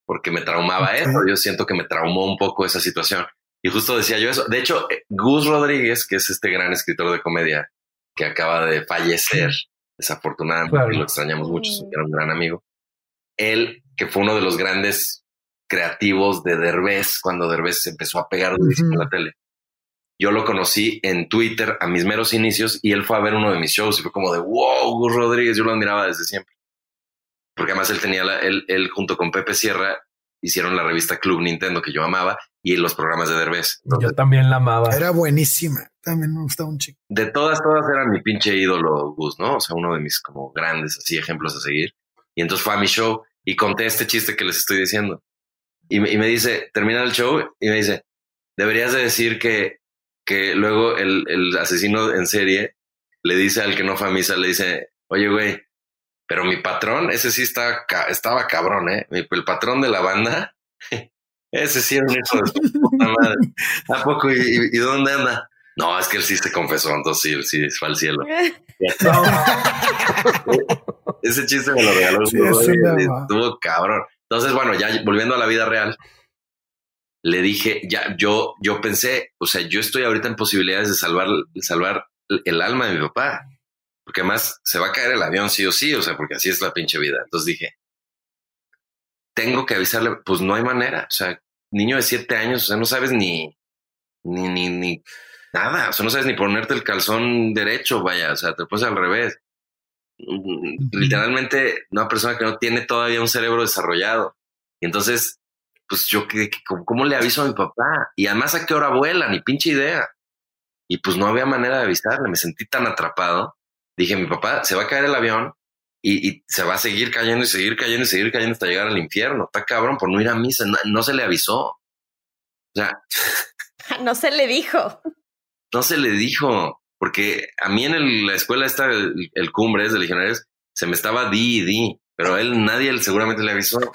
Speaker 4: porque me traumaba eso. Yo siento que me traumó un poco esa situación. Y justo decía yo eso. De hecho, eh, Gus Rodríguez, que es este gran escritor de comedia que acaba de fallecer, desafortunadamente, lo extrañamos mucho, era un gran amigo. Él que fue uno de los grandes creativos de Derbez cuando Derbez empezó a pegar durísimo en la tele. yo lo conocí en Twitter a mis meros inicios y él fue a ver uno de mis shows y fue como de wow, Gus Rodríguez, yo lo admiraba desde siempre. Porque además él tenía, la, él, él junto con Pepe Sierra hicieron la revista Club Nintendo que yo amaba y los programas de Derbez.
Speaker 1: yo también la amaba.
Speaker 3: Era buenísima. También me gustaba un chico.
Speaker 4: De todas, todas eran mi pinche ídolo Gus, ¿no? O sea, uno de mis como grandes así ejemplos a seguir. Y entonces fue a mi show y conté este chiste que les estoy diciendo. Y me, y me dice, termina el show y me dice, deberías de decir que, que luego el, el asesino en serie le dice al que no fue a misa, le dice, oye, güey, pero mi patrón, ese sí está, estaba cabrón, ¿eh? El patrón de la banda, ese sí era un hijo de su puta madre. ¿A poco? ¿Y, y, dónde anda? No, es que él sí se confesó, entonces sí, sí, fue al cielo. ese chiste me lo regaló. Sí, estuvo cabrón. Entonces, bueno, ya volviendo a la vida real, le dije, ya, yo, yo pensé, o sea, yo estoy ahorita en posibilidades de salvar, salvar el alma de mi papá porque además se va a caer el avión sí o sí, o sea, porque así es la pinche vida. Entonces dije, tengo que avisarle, pues no hay manera, o sea, niño de siete años, o sea, no sabes ni, ni, ni, ni nada, o sea, no sabes ni ponerte el calzón derecho, vaya, o sea, te pones al revés. Literalmente, una persona que no tiene todavía un cerebro desarrollado. Y entonces, pues yo, ¿cómo le aviso a mi papá? Y además, ¿a qué hora vuela? Ni pinche idea. Y pues no había manera de avisarle, me sentí tan atrapado dije, mi papá se va a caer el avión y, se va a seguir cayendo y seguir cayendo y seguir cayendo hasta llegar al infierno. Está cabrón por no ir a misa, no, se le avisó. O sea,
Speaker 2: no se le dijo.
Speaker 4: No se le dijo, porque a mí en la escuela está el, el Cumbres de Legionarios, se me estaba di y di, pero a él nadie seguramente le avisó.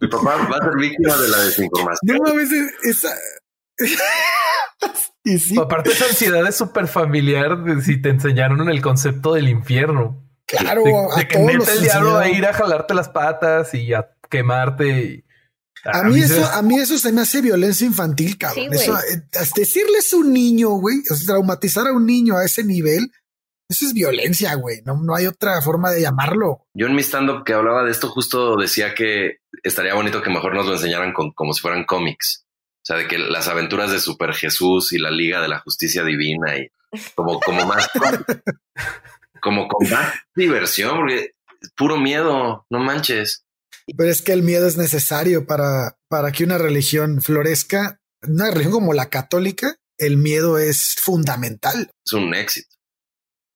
Speaker 4: Mi papá va a ser víctima de la desinformación.
Speaker 3: No mames, esa,
Speaker 1: y sí. Aparte, esa ansiedad es súper familiar de si te enseñaron en el concepto del infierno.
Speaker 3: Claro,
Speaker 1: de, que neta el diablo va a ir a jalarte las patas y a quemarte.
Speaker 3: a, mí eso, a mí eso se me hace violencia infantil, cabrón. eso, eh, decirles a un niño, güey, traumatizar a un niño a ese nivel, eso es violencia, güey. No, no hay otra forma de llamarlo.
Speaker 4: Yo en mi stand-up que hablaba de esto justo decía que estaría bonito que mejor nos lo enseñaran con, como si fueran cómics. O sea, de que las aventuras de Super Jesús y la Liga de la Justicia Divina y como, como más, como con más diversión, porque es puro miedo, no manches.
Speaker 3: Pero es que el miedo es necesario para, para que una religión florezca. Una religión como la católica, el miedo es fundamental.
Speaker 4: Es un éxito.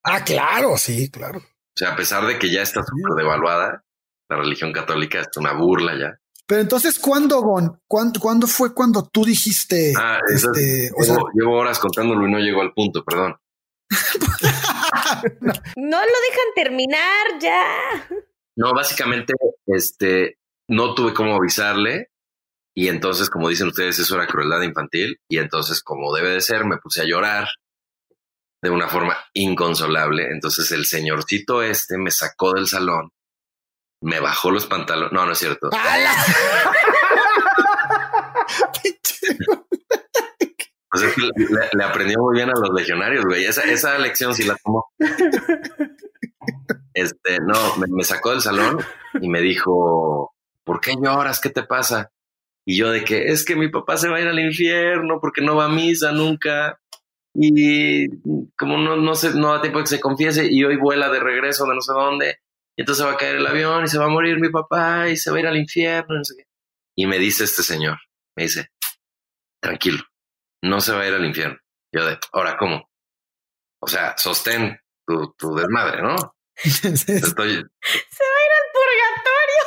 Speaker 3: Ah, claro, sí, claro. O
Speaker 4: sea, a pesar de que ya está súper devaluada, la religión católica es una burla ya.
Speaker 3: Pero entonces, ¿cuándo, Gon? ¿Cuándo, fue cuando tú dijiste?
Speaker 4: Ah, este, llevo, horas contándolo y no llego al punto, perdón.
Speaker 2: no. lo dejan terminar ya.
Speaker 4: No, básicamente, este, no tuve cómo avisarle. Y entonces, como dicen ustedes, eso era crueldad infantil. Y entonces, como debe de ser, me puse a llorar de una forma inconsolable. Entonces, el señorcito este me sacó del salón me bajó los pantalones. No, no es cierto. pues es que le, aprendió muy bien a los legionarios, güey. Esa, esa lección sí la tomó. Este, no, me, sacó del salón y me dijo, ¿por qué lloras? ¿Qué te pasa? Y yo de que es que mi papá se va a ir al infierno porque no va a misa nunca. Y como no, no, se, no da tiempo de que se confiese y hoy vuela de regreso de no sé dónde y entonces va a caer el avión y se va a morir mi papá y se va a ir al infierno. No sé qué. Y me dice este señor, me dice, tranquilo, no se va a ir al infierno. Yo de, ahora, ¿cómo? O sea, sostén tu, tu desmadre, ¿no? Estoy...
Speaker 2: Se va a ir al
Speaker 4: purgatorio.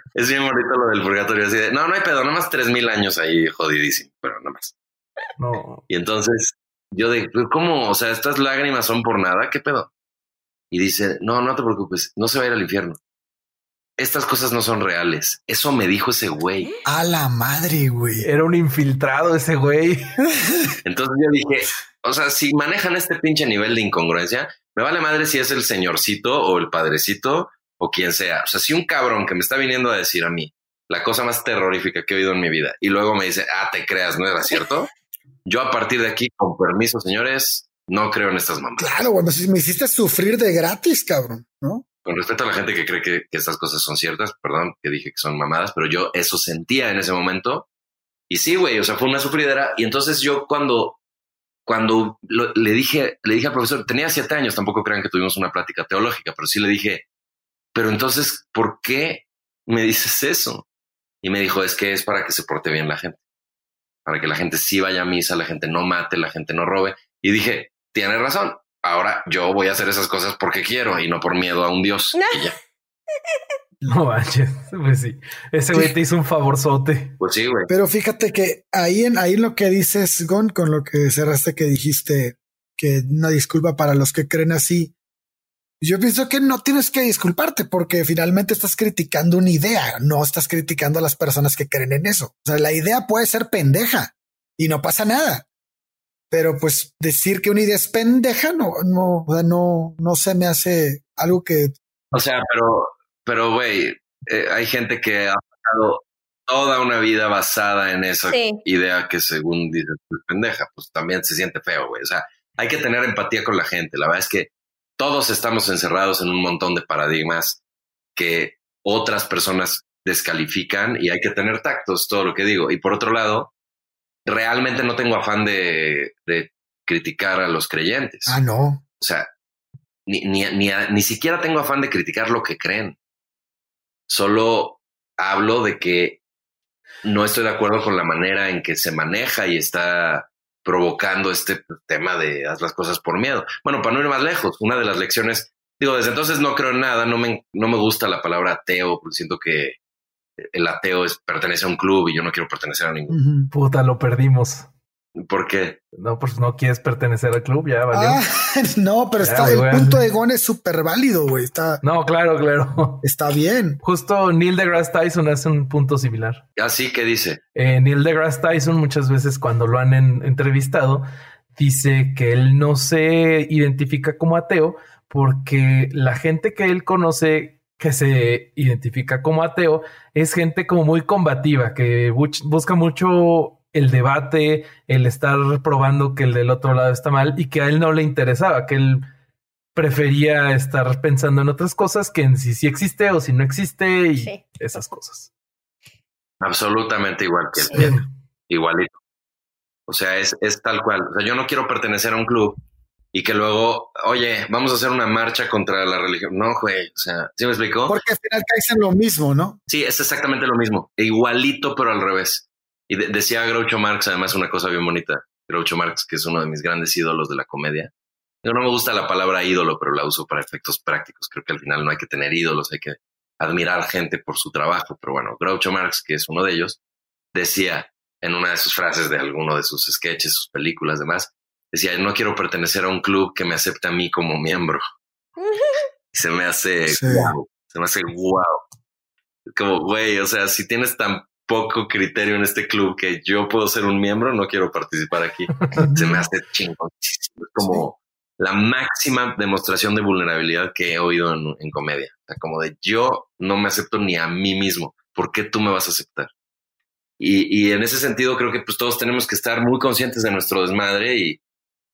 Speaker 4: es bien bonito lo del purgatorio. Así de, no, no hay pedo, nada más tres mil años ahí jodidísimo, pero nada más.
Speaker 1: No.
Speaker 4: Y entonces yo de, ¿cómo? O sea, estas lágrimas son por nada, ¿qué pedo? Y dice, no, no te preocupes, no se va a ir al infierno. Estas cosas no son reales. Eso me dijo ese güey.
Speaker 3: A la madre, güey.
Speaker 1: Era un infiltrado ese güey.
Speaker 4: Entonces yo dije, o sea, si manejan este pinche nivel de incongruencia, me vale madre si es el señorcito o el padrecito o quien sea. O sea, si un cabrón que me está viniendo a decir a mí la cosa más terrorífica que he oído en mi vida y luego me dice, ah, te creas, ¿no era cierto? Yo a partir de aquí, con permiso, señores, no creo en estas mamadas.
Speaker 3: Claro, bueno, si me hiciste sufrir de gratis, cabrón, ¿no?
Speaker 4: Con respecto a la gente que cree que, estas cosas son ciertas, perdón que dije que son mamadas, pero yo eso sentía en ese momento Y sí, güey, o sea, fue una sufridera. Y entonces yo cuando, cuando le dije, le dije al profesor, tenía siete años, tampoco crean que tuvimos una plática teológica, pero sí le dije, pero entonces, ¿por qué me dices eso? Y me dijo, es que es para que se porte bien la gente, para que la gente sí vaya a misa, la gente no mate, la gente no robe. Y dije, tiene razón. Ahora yo voy a hacer esas cosas porque quiero y no por miedo a un Dios. y ya.
Speaker 1: No manches, pues sí. Ese güey te hizo un favorzote.
Speaker 4: Pues sí, güey.
Speaker 3: Pero fíjate que ahí en ahí lo que dices, Gon, con lo que cerraste que dijiste que una disculpa para los que creen así. Yo pienso que no tienes que disculparte porque finalmente estás criticando una idea, no estás criticando a las personas que creen en eso. O sea, la idea puede ser pendeja y no pasa nada. Pero pues decir que una idea es pendeja no, no, no, no se me hace algo que.
Speaker 4: O sea, pero pero, güey, eh, hay gente que ha pasado toda una vida basada en esa idea que según dices es pendeja, pues también se siente feo, güey. O sea, hay que tener empatía con la gente. La verdad es que todos estamos encerrados en un montón de paradigmas que otras personas descalifican y hay que tener tactos, todo lo que digo. Y por otro lado, realmente no tengo afán de, de criticar a los creyentes.
Speaker 3: Ah, no.
Speaker 4: O sea, ni, ni, ni, ni siquiera tengo afán de criticar lo que creen. Solo hablo de que no estoy de acuerdo con la manera en que se maneja y está provocando este tema de haz las cosas por miedo. Bueno, para no ir más lejos, una de las lecciones, digo, desde entonces no creo en nada, no me, no me gusta la palabra ateo, porque siento que el ateo es, pertenece a un club y yo no quiero pertenecer a ningún.
Speaker 1: Puta, lo perdimos.
Speaker 4: ¿Por qué?
Speaker 1: No, pues no quieres pertenecer al club, ya vale. Ah,
Speaker 3: no, pero está, el punto de Gon es súper válido, güey. Está.
Speaker 1: No, claro, claro.
Speaker 3: Está bien.
Speaker 1: Justo Neil deGrasse Tyson hace un punto similar.
Speaker 4: Así que dice.
Speaker 1: Eh, Neil deGrasse Tyson, muchas veces cuando lo han entrevistado, dice que él no se identifica como ateo porque la gente que él conoce que se identifica como ateo es gente como muy combativa, que busca mucho el debate, el estar probando que el del otro lado está mal y que a él no le interesaba, que él prefería estar pensando en otras cosas que en si sí existe o si no existe y esas cosas.
Speaker 4: Absolutamente igual que él. Igualito. O sea, es, es tal cual. O sea, yo no quiero pertenecer a un club y que luego, oye, vamos a hacer una marcha contra la religión. No, güey, o sea, ¿sí me explicó?
Speaker 3: Porque al final caes en lo mismo, ¿no?
Speaker 4: Sí, es exactamente lo mismo. Igualito, pero al revés. Y decía Groucho Marx, además, una cosa bien bonita. Groucho Marx, que es uno de mis grandes ídolos de la comedia. Yo no me gusta la palabra ídolo, pero la uso para efectos prácticos. Creo que al final no hay que tener ídolos, hay que admirar gente por su trabajo. Pero bueno, Groucho Marx, que es uno de ellos, decía en una de sus frases de alguno de sus sketches, sus películas, demás, decía, no quiero pertenecer a un club que me acepte a mí como miembro. se me hace wow, se me hace wow. Como, güey, o sea, si tienes tan poco criterio en este club que yo puedo ser un miembro, no quiero participar aquí. Se me hace chingón. Es como la máxima demostración de vulnerabilidad que he oído en, comedia. O sea, como de yo no me acepto ni a mí mismo. ¿Por qué tú me vas a aceptar? Y, y en ese sentido creo que pues todos tenemos que estar muy conscientes de nuestro desmadre y,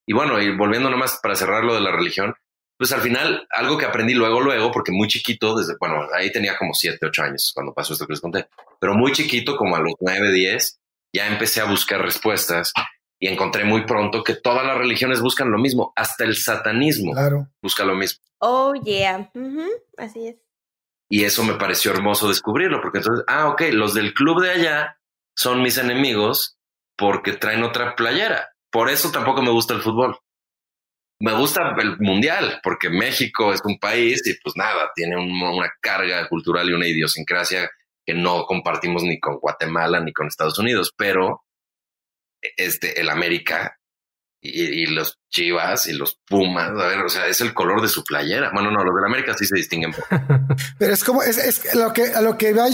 Speaker 4: y bueno, y volviendo nomás para cerrar lo de la religión, pues al final, algo que aprendí luego, luego, porque muy chiquito, desde, bueno, ahí tenía como siete, ocho años cuando pasó esto que les conté, pero muy chiquito, como a los nueve, diez, ya empecé a buscar respuestas y encontré muy pronto que todas las religiones buscan lo mismo, hasta el satanismo busca lo mismo.
Speaker 2: Oh, yeah, así es.
Speaker 4: Y eso me pareció hermoso descubrirlo, porque entonces, ah, ok, los del club de allá son mis enemigos porque traen otra playera. Por eso tampoco me gusta el fútbol me gusta el mundial porque México es un país y pues nada, tiene una carga cultural y una idiosincrasia que no compartimos ni con Guatemala ni con Estados Unidos, pero este, el América y, los Chivas y los Pumas, a ver, o sea, es el color de su playera. Bueno, no, los del América sí se distinguen.
Speaker 3: pero es como, es, es lo que, a lo que va,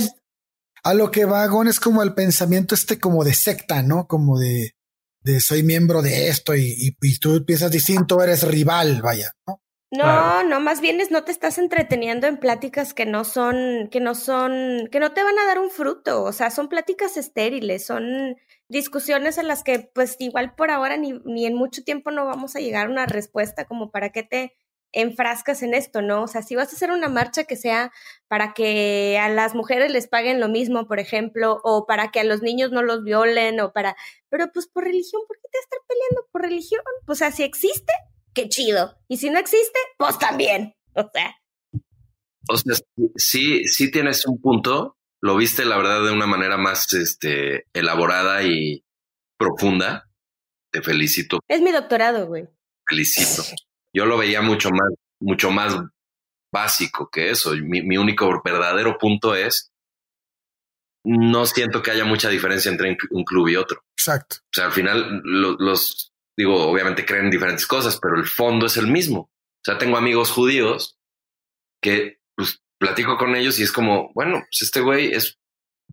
Speaker 3: a lo que va, Gon, es como el pensamiento este como de secta, ¿no? Como de, de soy miembro de esto y, y, tú piensas distinto, eres rival, vaya, ¿no?
Speaker 2: No, no, más bien es no te estás entreteniendo en pláticas que no son, que no son, que no te van a dar un fruto, o sea, son pláticas estériles, son discusiones en las que pues igual por ahora ni, ni en mucho tiempo no vamos a llegar a una respuesta como para qué te enfrascas en esto, ¿no? O sea, si vas a hacer una marcha que sea para que a las mujeres les paguen lo mismo, por ejemplo, o para que a los niños no los violen, o para... Pero pues por religión, ¿por qué te estás peleando por religión? O sea, si existe, qué chido. Y si no existe, pues también. O sea.
Speaker 4: O sea, sí, sí tienes un punto. Lo viste, la verdad, de una manera más este, elaborada y profunda. Te felicito.
Speaker 2: Es mi doctorado, güey.
Speaker 4: Felicito. Yo lo veía mucho más, mucho más básico que eso. Mi, mi único verdadero punto es no siento que haya mucha diferencia entre un club y otro.
Speaker 3: Exacto.
Speaker 4: O sea, al final los, digo, obviamente creen diferentes cosas, pero el fondo es el mismo. O sea, tengo amigos judíos que pues platico con ellos y es como, bueno, pues este güey es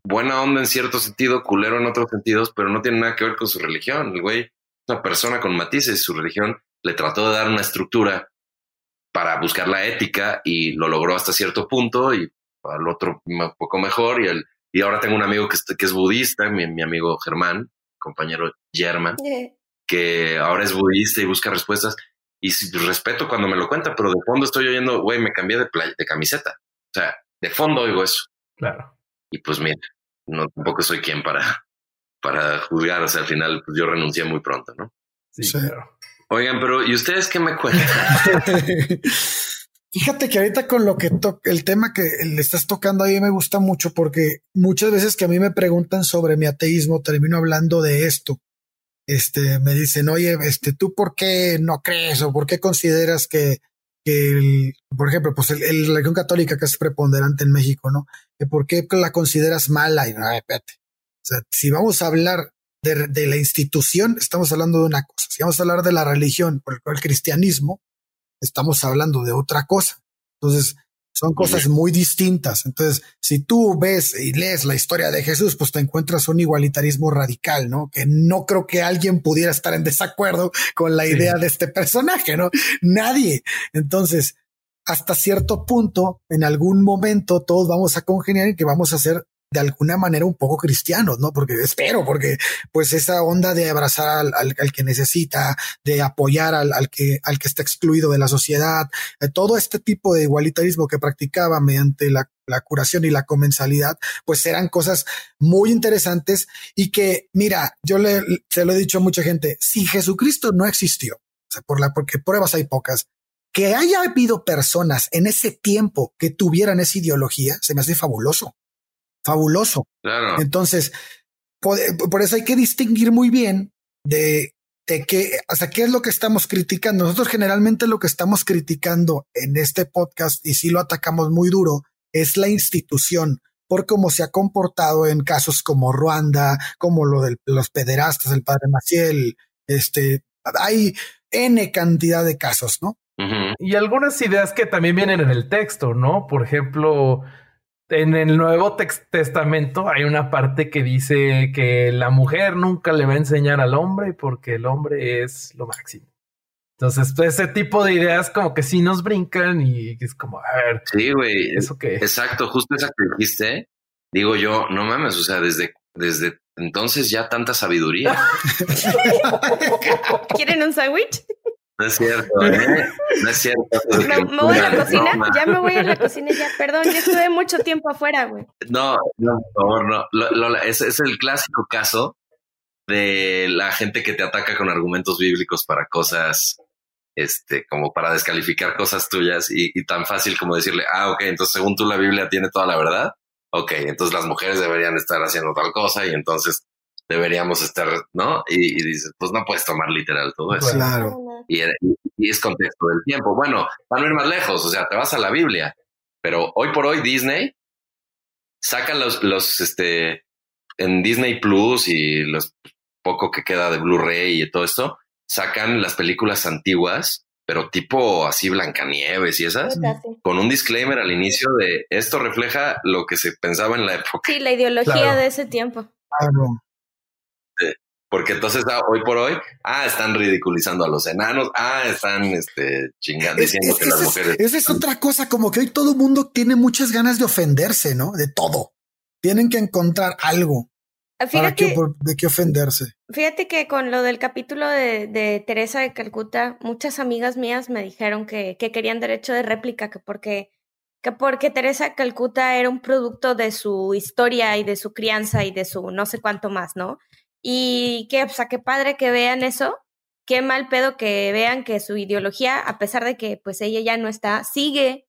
Speaker 4: buena onda en cierto sentido, culero en otros sentidos, pero no tiene nada que ver con su religión. El güey es una persona con matices, su religión le trató de dar una estructura para buscar la ética y lo logró hasta cierto punto y al otro un poco mejor y el y ahora tengo un amigo que, que es budista, mi, mi, amigo Germán, compañero Germán, que ahora es budista y busca respuestas. Y respeto cuando me lo cuenta, pero de fondo estoy oyendo, güey, me cambié de, de camiseta. O sea, de fondo oigo eso.
Speaker 1: Claro.
Speaker 4: Y pues mira, no tampoco soy quien para, para juzgar. O sea, al final pues yo renuncié muy pronto, ¿no?
Speaker 1: Sí, claro.
Speaker 4: Oigan, pero ¿y ustedes qué me cuentan?
Speaker 3: Fíjate que ahorita con lo que el tema que le estás tocando ahí me gusta mucho porque muchas veces que a mí me preguntan sobre mi ateísmo, termino hablando de esto. Este, me dicen, oye, este, ¿tú por qué no crees o por qué consideras que, que el, por ejemplo, pues el, la religión católica que es preponderante en México, ¿no? Por qué la consideras mala y no, espérate. O sea, si vamos a hablar de, de, la institución, estamos hablando de una cosa. Si vamos a hablar de la religión, por el cristianismo, estamos hablando de otra cosa. Entonces, son cosas muy distintas. Entonces, si tú ves y lees la historia de Jesús, pues te encuentras un igualitarismo radical, ¿no? Que no creo que alguien pudiera estar en desacuerdo con la idea de este personaje, ¿no? Nadie. Entonces, hasta cierto punto, en algún momento, todos vamos a congeniar y que vamos a ser de alguna manera un poco cristianos, ¿no? Porque espero, porque pues esa onda de abrazar al, al, que necesita, de apoyar al, al, que, al que está excluido de la sociedad, eh, todo este tipo de igualitarismo que practicaba mediante la, la curación y la comensalidad, pues eran cosas muy interesantes y que, mira, yo le, se lo he dicho a mucha gente, si Jesucristo no existió, por la, porque pruebas hay pocas, que haya habido personas en ese tiempo que tuvieran esa ideología, se me hace fabuloso fabuloso. Entonces, por, eso hay que distinguir muy bien de, de qué, hasta qué es lo que estamos criticando. Nosotros generalmente lo que estamos criticando en este podcast, y si lo atacamos muy duro, es la institución por cómo se ha comportado en casos como Ruanda, como lo de los pederastas, el padre Maciel, este, hay N cantidad de casos, ¿no?
Speaker 1: Y algunas ideas que también vienen en el texto, ¿no? Por ejemplo, en el Nuevo Testamento hay una parte que dice que la mujer nunca le va a enseñar al hombre porque el hombre es lo máximo. Entonces, pues, ese tipo de ideas como que sí nos brincan y es como, a ver.
Speaker 4: Sí, güey. ¿Eso qué? Exacto, justo esa que dijiste. Digo yo, no mames, o sea, desde, desde entonces ya tanta sabiduría.
Speaker 2: ¿Quieren un sándwich?
Speaker 4: No es cierto, ¿eh? No es cierto.
Speaker 2: Me, voy a la cocina, ya me voy a la cocina, ya, perdón, ya estuve mucho tiempo afuera, güey.
Speaker 4: No, no, por favor, no. Lo, es, es, el clásico caso de la gente que te ataca con argumentos bíblicos para cosas, este, como para descalificar cosas tuyas y, y tan fácil como decirle, ah, ok, entonces según tú la Biblia tiene toda la verdad. Ok, entonces las mujeres deberían estar haciendo tal cosa y entonces deberíamos estar, ¿no? Y, y dices, pues no puedes tomar literal todo eso.
Speaker 3: Claro.
Speaker 4: Y, y, es contexto del tiempo. Bueno, para no ir más lejos, o sea, te vas a la Biblia, pero hoy por hoy Disney saca los, los, este, en Disney Plus y los poco que queda de Blu-ray y todo esto, sacan las películas antiguas, pero tipo así Blancanieves y esas, con un disclaimer al inicio de esto refleja lo que se pensaba en la época.
Speaker 2: Sí, la ideología de ese tiempo.
Speaker 3: Claro.
Speaker 4: Porque entonces ah, hoy por hoy, ah, están ridiculizando a los enanos, ah, están este, chingando, diciendo que las mujeres.
Speaker 3: Esa es otra cosa, como que hoy todo el mundo tiene muchas ganas de ofenderse, ¿no? De todo. Tienen que encontrar algo Fíjate, ¿De qué ofenderse?
Speaker 2: Fíjate que con lo del capítulo de, de Teresa de Calcuta, muchas amigas mías me dijeron que, que querían derecho de réplica, que porque, que porque Teresa de Calcuta era un producto de su historia y de su crianza y de su no sé cuánto más, ¿no? Y que, o sea, qué padre que vean eso, qué mal pedo que vean que su ideología, a pesar de que pues ella ya no está, sigue.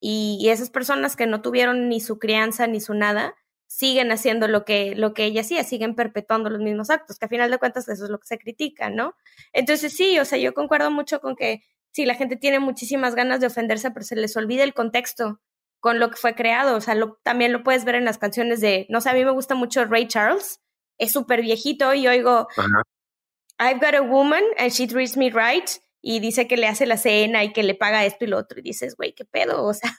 Speaker 2: Y, esas personas que no tuvieron ni su crianza ni su nada, siguen haciendo lo que, lo que ella hacía, siguen perpetuando los mismos actos, que a final de cuentas eso es lo que se critica, ¿no? Entonces sí, o sea, yo concuerdo mucho con que sí, la gente tiene muchísimas ganas de ofenderse, pero se les olvida el contexto con lo que fue creado, o sea, lo, también lo puedes ver en las canciones de, no sé, a mí me gusta mucho Ray Charles, es súper viejito y oigo, I've got a woman and she treats me right, y dice que le hace la cena y que le paga esto y lo otro, y dices, güey, qué pedo, o sea,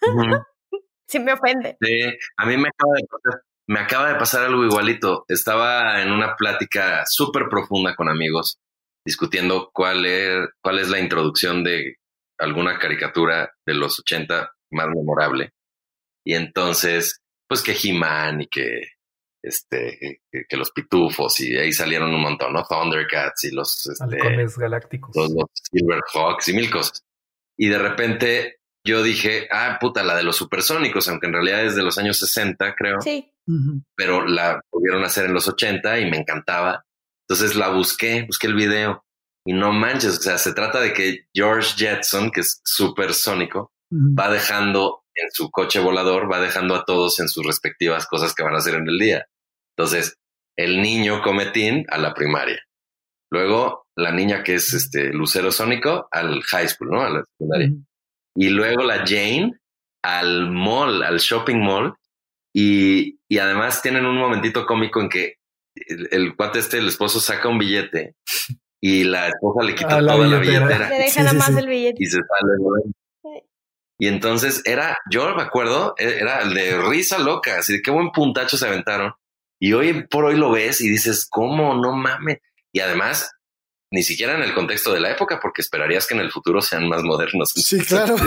Speaker 2: sí me ofende.
Speaker 4: Sí, a mí me acaba de pasar me acaba de pasar algo igualito. Estaba en una plática súper profunda con amigos, discutiendo cuál es, cuál es la introducción de alguna caricatura de los 80 más memorable. Y entonces, pues que He-Man y que, este, que, los pitufos y ahí salieron un montón, ¿no? Thundercats y los,
Speaker 1: este, galácticos.
Speaker 4: Los, los Silverhawks y mil cosas. Y de repente yo dije, ah, puta, la de los supersónicos, aunque en realidad es de los años 60, creo.
Speaker 2: Sí.
Speaker 4: Pero la pudieron hacer en los 80 y me encantaba. Entonces la busqué, busqué el video y no manches, o sea, se trata de que George Jetson, que es supersónico, va dejando en su coche volador, va dejando a todos en sus respectivas cosas que van a hacer en el día. Entonces, el niño cometín a la primaria. Luego, la niña que es este lucero sónico al high school, ¿no? A la secundaria y luego la Jane al mall, al shopping mall. Y, y además tienen un momentito cómico en que el, cuate este, el esposo, saca un billete y la esposa le quita toda la billetera.
Speaker 2: Le deja nada más el billete.
Speaker 4: Y se sale. Y entonces era, yo me acuerdo, e, era el de risa loca, así de qué buen puntacho se aventaron. Y hoy por hoy lo ves y dices, ¿cómo? No mames. Y además, ni siquiera en el contexto de la época, porque esperarías que en el futuro sean más modernos.
Speaker 3: Sí, claro.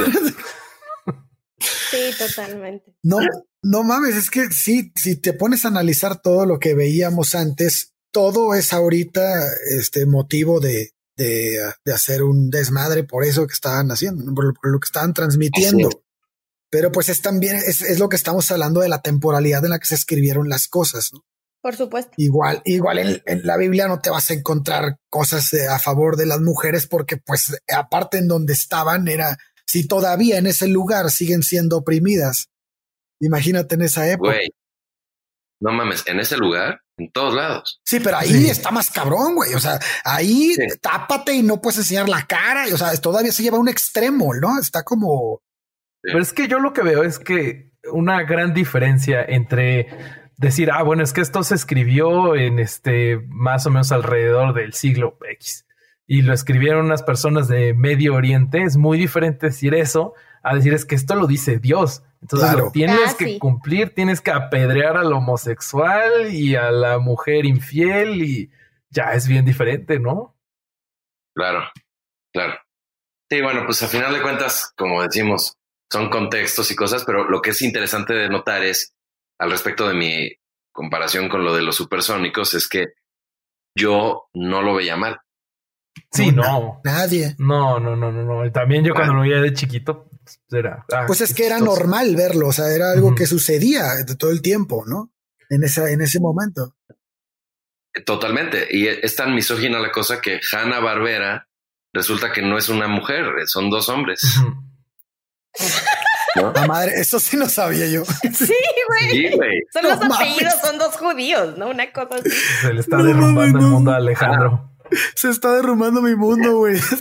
Speaker 2: sí, totalmente.
Speaker 3: No, no mames, es que sí, si te pones a analizar todo lo que veíamos antes, todo es ahorita este motivo de, de, hacer un desmadre por eso que estaban haciendo, por lo, que estaban transmitiendo. Pero pues es también, es, es, lo que estamos hablando de la temporalidad en la que se escribieron las cosas, ¿no?
Speaker 2: Por supuesto.
Speaker 3: Igual, igual en, la Biblia no te vas a encontrar cosas eh, a favor de las mujeres porque pues aparte en donde estaban era, si todavía en ese lugar siguen siendo oprimidas, imagínate en esa época.
Speaker 4: Güey, no mames, en ese lugar, en todos lados.
Speaker 3: Sí, pero ahí está más cabrón, güey. O sea, ahí tápate y no puedes enseñar la cara. O sea, todavía se lleva a un extremo, ¿no? Está como...
Speaker 1: Pero es que yo lo que veo es que una gran diferencia entre decir, ah, bueno, es que esto se escribió en este más o menos alrededor del siglo X y lo escribieron unas personas de Medio Oriente. Es muy diferente decir eso a decir es que esto lo dice Dios. Entonces lo tienes ah, que cumplir, tienes que apedrear al homosexual y a la mujer infiel y ya es bien diferente, ¿no?
Speaker 4: Claro, claro. Sí, bueno, pues a final de cuentas, como decimos, son contextos y cosas, pero lo que es interesante de notar es al respecto de mi comparación con lo de los supersónicos es que yo no lo veía mal.
Speaker 1: Sí, no.
Speaker 3: Nadie.
Speaker 1: No, no, no, no, no. También yo cuando lo veía de chiquito, pues era.
Speaker 3: Ah, pues es que era normal verlo, o sea, era algo que sucedía de todo el tiempo, ¿no? En esa, en ese momento.
Speaker 4: Totalmente. Y es tan misógina la cosa que Hanna Barbera resulta que no es una mujer, son dos hombres.
Speaker 3: La madre, eso sí no sabía yo.
Speaker 2: Sí, güey. Son los apellidos, son dos judíos, ¿no? Una cosa así.
Speaker 1: Se le está derrumbando el mundo a Alejandro.
Speaker 3: Se está derrumbando mi mundo, güey. Sí,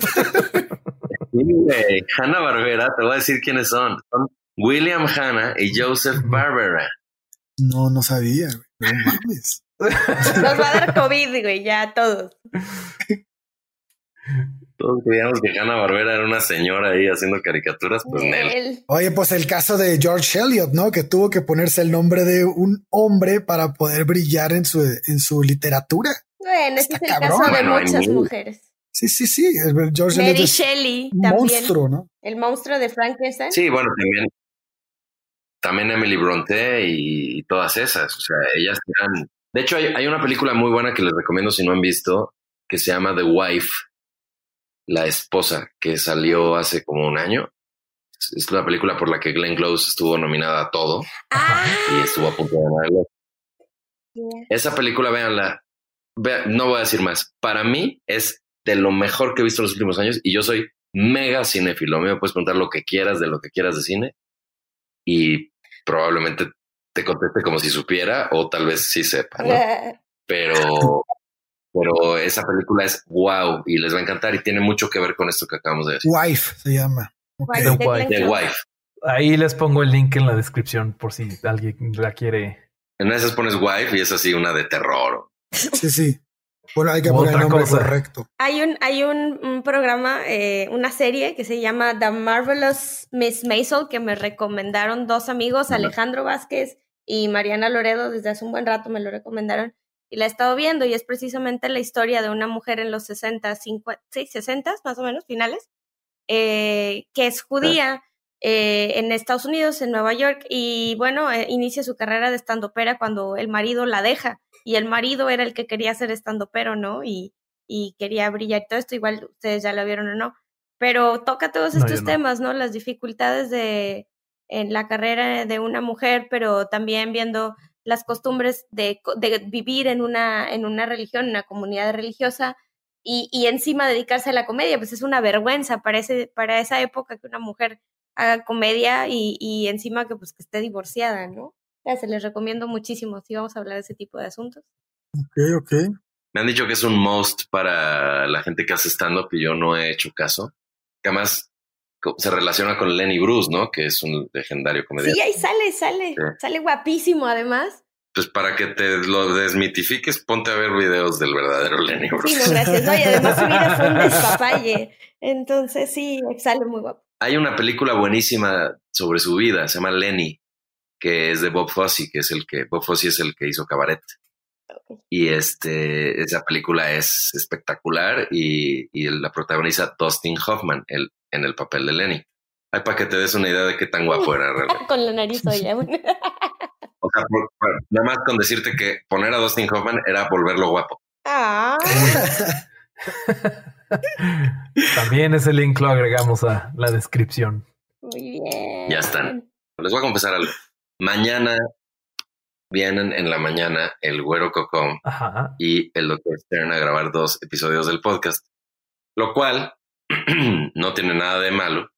Speaker 4: güey. Hanna Barbera, te voy a decir quiénes son. Son William Hanna y Joseph Barbera.
Speaker 3: No, no sabía, güey. No mames.
Speaker 2: Nos va a dar COVID, güey, ya todos.
Speaker 4: Todos creíamos que Hanna Barbera era una señora ahí haciendo caricaturas, pues él.
Speaker 3: Oye, pues el caso de George Eliot, ¿no? Que tuvo que ponerse el nombre de un hombre para poder brillar en su, en su literatura.
Speaker 2: Bueno, ese es el caso de muchas mujeres.
Speaker 3: Sí, sí, sí. George
Speaker 2: Mary Shelley
Speaker 3: también. Monstruo, ¿no?
Speaker 2: El monstruo de Frankenstein.
Speaker 4: Sí, bueno, también. También Emily Bronte y, todas esas. O sea, ellas eran De hecho, hay, hay una película muy buena que les recomiendo si no han visto, que se llama The Wife, la esposa, que salió hace como un año. Es- una película por la que Glenn Close estuvo nominada a todo
Speaker 2: Ah,
Speaker 4: y estuvo a punto de ganarlo.
Speaker 2: yeah.
Speaker 4: Esa película, véanla. Ve- no voy a decir más. Para mí es de lo mejor que he visto en los últimos años y yo soy mega cinéfilo. A mí me puedes preguntar lo que quieras de lo que quieras de cine y probablemente te conteste como si supiera o tal vez sí sepa, ¿no? Pero, pero esa película es wow y les va a encantar y tiene mucho que ver con esto que acabamos de decir.
Speaker 3: Wife se llama. Ok.
Speaker 2: Guay,
Speaker 1: The
Speaker 2: de
Speaker 1: Wife.
Speaker 4: The.
Speaker 1: Ahí les pongo el link en la descripción por si alguien la quiere.
Speaker 4: En esas pones wife y es así una de terror.
Speaker 3: Sí, sí. Bueno, hay que poner el nombre
Speaker 1: cosa.
Speaker 3: correcto.
Speaker 2: Hay un, hay un, un programa, eh, una serie que se llama The Marvelous Miss Maisel, que me recomendaron dos amigos. Alejandro Vázquez y Mariana Loredo, desde hace un buen rato me lo recomendaron. Y la he estado viendo y es precisamente la historia de una mujer en los 60, 50, sí, 60 más o menos, finales, eh, que es judía eh, en Estados Unidos, en Nueva York, y bueno, eh, inicia su carrera de estandopera cuando el marido la deja, y el marido era el que quería ser estandopero, ¿no? Y, y quería brillar y todo esto, igual ustedes ya lo vieron o no, pero toca todos
Speaker 1: No,
Speaker 2: estos
Speaker 1: no.
Speaker 2: temas, ¿no? Las dificultades de en la carrera de una mujer, pero también viendo las costumbres de, co- de vivir en una, en una religión, en una comunidad religiosa, y, y encima dedicarse a la comedia, pues es una vergüenza para, ese, para esa época que una mujer haga comedia y, y encima que pues que esté divorciada, ¿no? Ya, se les recomiendo muchísimo si vamos a hablar de ese tipo de asuntos.
Speaker 3: Ok, ok.
Speaker 4: Me han dicho que es un most para la gente que hace stand-up y yo no he hecho caso. Que además se relaciona con Lenny Bruce, ¿no? Que es un legendario
Speaker 2: Sí,
Speaker 4: comediante.
Speaker 2: ahí sale, sale,
Speaker 4: Sí.
Speaker 2: sale guapísimo además.
Speaker 4: Pues para que te lo desmitifiques, ponte a ver videos del verdadero Lenny Bruce.
Speaker 2: Sí, no, gracias. No, y además su vida fue un despapalle. Entonces sí, sale muy guapo.
Speaker 4: Hay una película buenísima sobre su vida, se llama Lenny, que es de Bob Fosse, que es el que Bob Fosse es el que hizo Cabaret. Y este, esa película es espectacular y, y la protagoniza Dustin Hoffman el, en el papel de Lenny. Ay, para que te des una idea de qué tan guapo era realmente.
Speaker 2: Con la nariz olla.
Speaker 4: O sea, por- por- nada más con decirte que poner a Dustin Hoffman era volverlo guapo.
Speaker 2: ah,
Speaker 1: También ese link lo agregamos a la descripción.
Speaker 2: muy bien.
Speaker 4: Ya están. Les voy a confesar algo. Mañana vienen en la mañana el Güero Cocón
Speaker 1: Ajá.
Speaker 4: y el Doctor Stern a grabar dos episodios del podcast, lo cual no tiene nada de malo,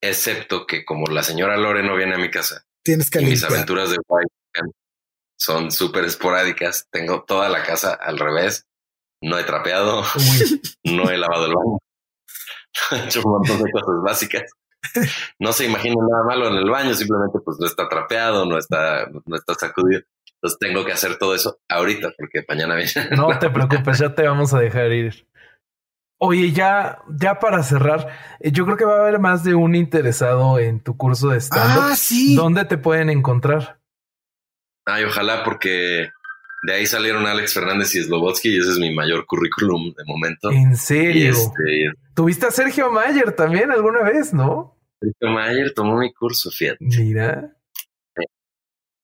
Speaker 4: excepto que como la señora Lore no viene a mi casa
Speaker 3: Tienes que
Speaker 4: y mis aventuras de White son súper esporádicas, tengo toda la casa al revés, no he trapeado, no he lavado el baño, he hecho un montón de cosas básicas. No se imagina nada malo en el baño, simplemente pues no está trapeado, no está, no está sacudido. Entonces tengo que hacer todo eso ahorita porque mañana viene.
Speaker 1: no te preocupes, ya te vamos a dejar ir. Oye, ya, ya para cerrar, eh, yo creo que va a haber más de un interesado en tu curso de stand-up.
Speaker 3: Ah, sí.
Speaker 1: ¿Dónde te pueden encontrar?
Speaker 4: Ay, ojalá porque de ahí salieron Alex Fernández y Slobotsky y ese es mi mayor currículum de momento.
Speaker 1: ¿En serio?
Speaker 4: este,
Speaker 1: ¿Tuviste a Sergio Mayer también alguna vez, no?
Speaker 4: Sergio Mayer tomó mi curso, fíjate.
Speaker 1: Mira.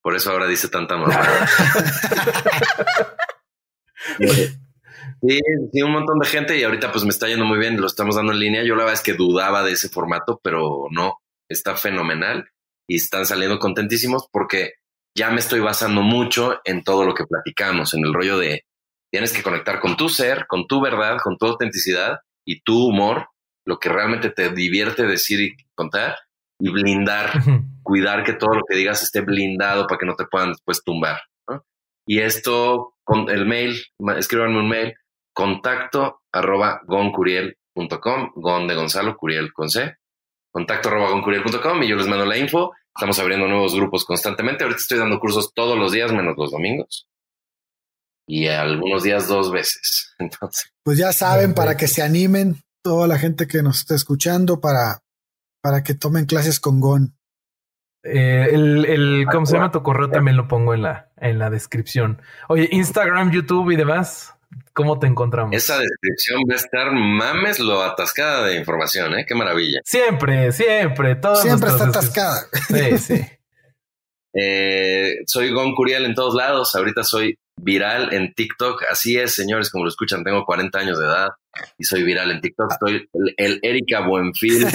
Speaker 4: Por eso ahora dice tanta mamada. Sí, sí, un montón de gente y ahorita pues me está yendo muy bien, lo estamos dando en línea. Yo la verdad es que dudaba de ese formato, pero no, está fenomenal y están saliendo contentísimos porque ya me estoy basando mucho en todo lo que platicamos, en el rollo de tienes que conectar con tu ser, con tu verdad, con tu autenticidad y tu humor, lo que realmente te divierte decir y contar y blindar cuidar que todo lo que digas esté blindado para que no te puedan después tumbar. ¿no? Y esto, con el mail, ma- escríbanme un mail, contacto arroba goncuriel.com, gon de Gonzalo, Curiel con C, contacto arroba goncuriel.com y yo les mando la info. Estamos abriendo nuevos grupos constantemente. Ahorita estoy dando cursos todos los días, menos los domingos. Y algunos días dos veces. Entonces,
Speaker 3: Pues ya saben, para que se animen toda la gente que nos está escuchando para, para que tomen clases con Gon.
Speaker 1: Eh, el, el, ¿cómo se llama tu correo? También lo pongo en la, en la descripción. Oye, Instagram, YouTube y demás, ¿cómo te encontramos?
Speaker 4: esa descripción va a estar mames lo atascada de información, ¿eh? Qué maravilla.
Speaker 1: Siempre, siempre, todas
Speaker 3: Siempre está atascada.
Speaker 1: Sí, sí.
Speaker 4: Eh, soy Gon Curiel en todos lados. Ahorita soy viral en TikTok. Así es, señores, como lo escuchan, tengo 40 años de edad y soy viral en TikTok. Soy el, el Erika Buenfil.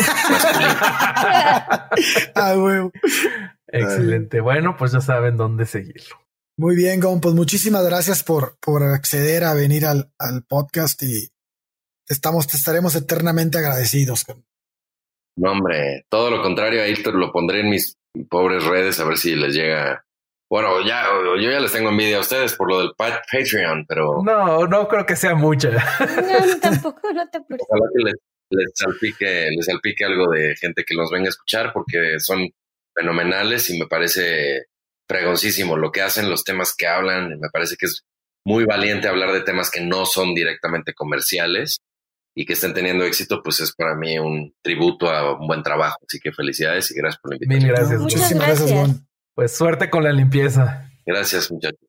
Speaker 3: ah, huevo.
Speaker 1: Excelente. Bueno, pues ya saben dónde seguirlo.
Speaker 3: Muy bien, Gon. Pues muchísimas gracias por, por acceder a venir al, al podcast y estamos, te estaremos eternamente agradecidos.
Speaker 4: No, hombre, todo lo contrario, ahí te lo pondré en mis pobres redes a ver si les llega. Bueno, ya, yo ya les tengo envidia a ustedes por lo del Patreon, pero.
Speaker 1: No, no creo que sea mucha.
Speaker 2: No, tampoco, no te
Speaker 4: Ojalá que les, les, salpique, les salpique algo de gente que los venga a escuchar porque son fenomenales y me parece fregoncísimo lo que hacen, los temas que hablan. Me parece que es muy valiente hablar de temas que no son directamente comerciales y que estén teniendo éxito, pues es para mí un tributo a un buen trabajo. Así que felicidades y gracias por la invitación.
Speaker 1: Mil gracias.
Speaker 3: Muchísimas gracias, Gon.
Speaker 1: Pues suerte con la limpieza.
Speaker 4: Gracias, muchachos.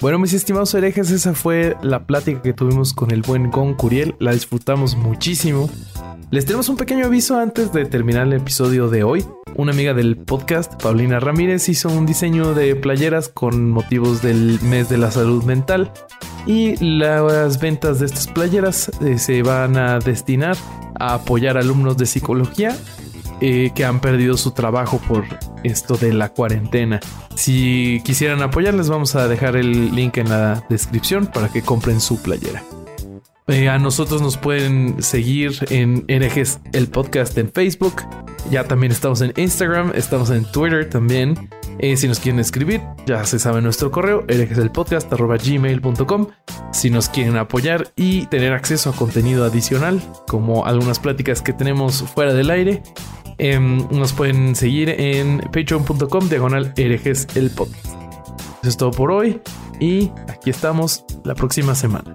Speaker 1: Bueno, mis estimados herejes, esa fue la plática que tuvimos con el buen Gon Curiel. La disfrutamos muchísimo. Les tenemos un pequeño aviso antes de terminar el episodio de hoy. Una amiga del podcast, Paulina Ramírez, hizo un diseño de playeras con motivos del mes de la salud mental. Y las ventas de estas playeras eh, se van a destinar a apoyar alumnos de psicología eh, que han perdido su trabajo por esto de la cuarentena. Si quisieran apoyarles, vamos a dejar el link en la descripción para que compren su playera. Eh, a nosotros nos pueden seguir en herejes el podcast en Facebook. Ya también estamos en Instagram, estamos en Twitter también. Eh, si nos quieren escribir, ya se sabe nuestro correo, herejeselpodcast.gmail.com. Si nos quieren apoyar y tener acceso a contenido adicional, como algunas pláticas que tenemos fuera del aire, eh, nos pueden seguir en patreon.com diagonal herejes el podcast. Eso es todo por hoy y aquí estamos la próxima semana.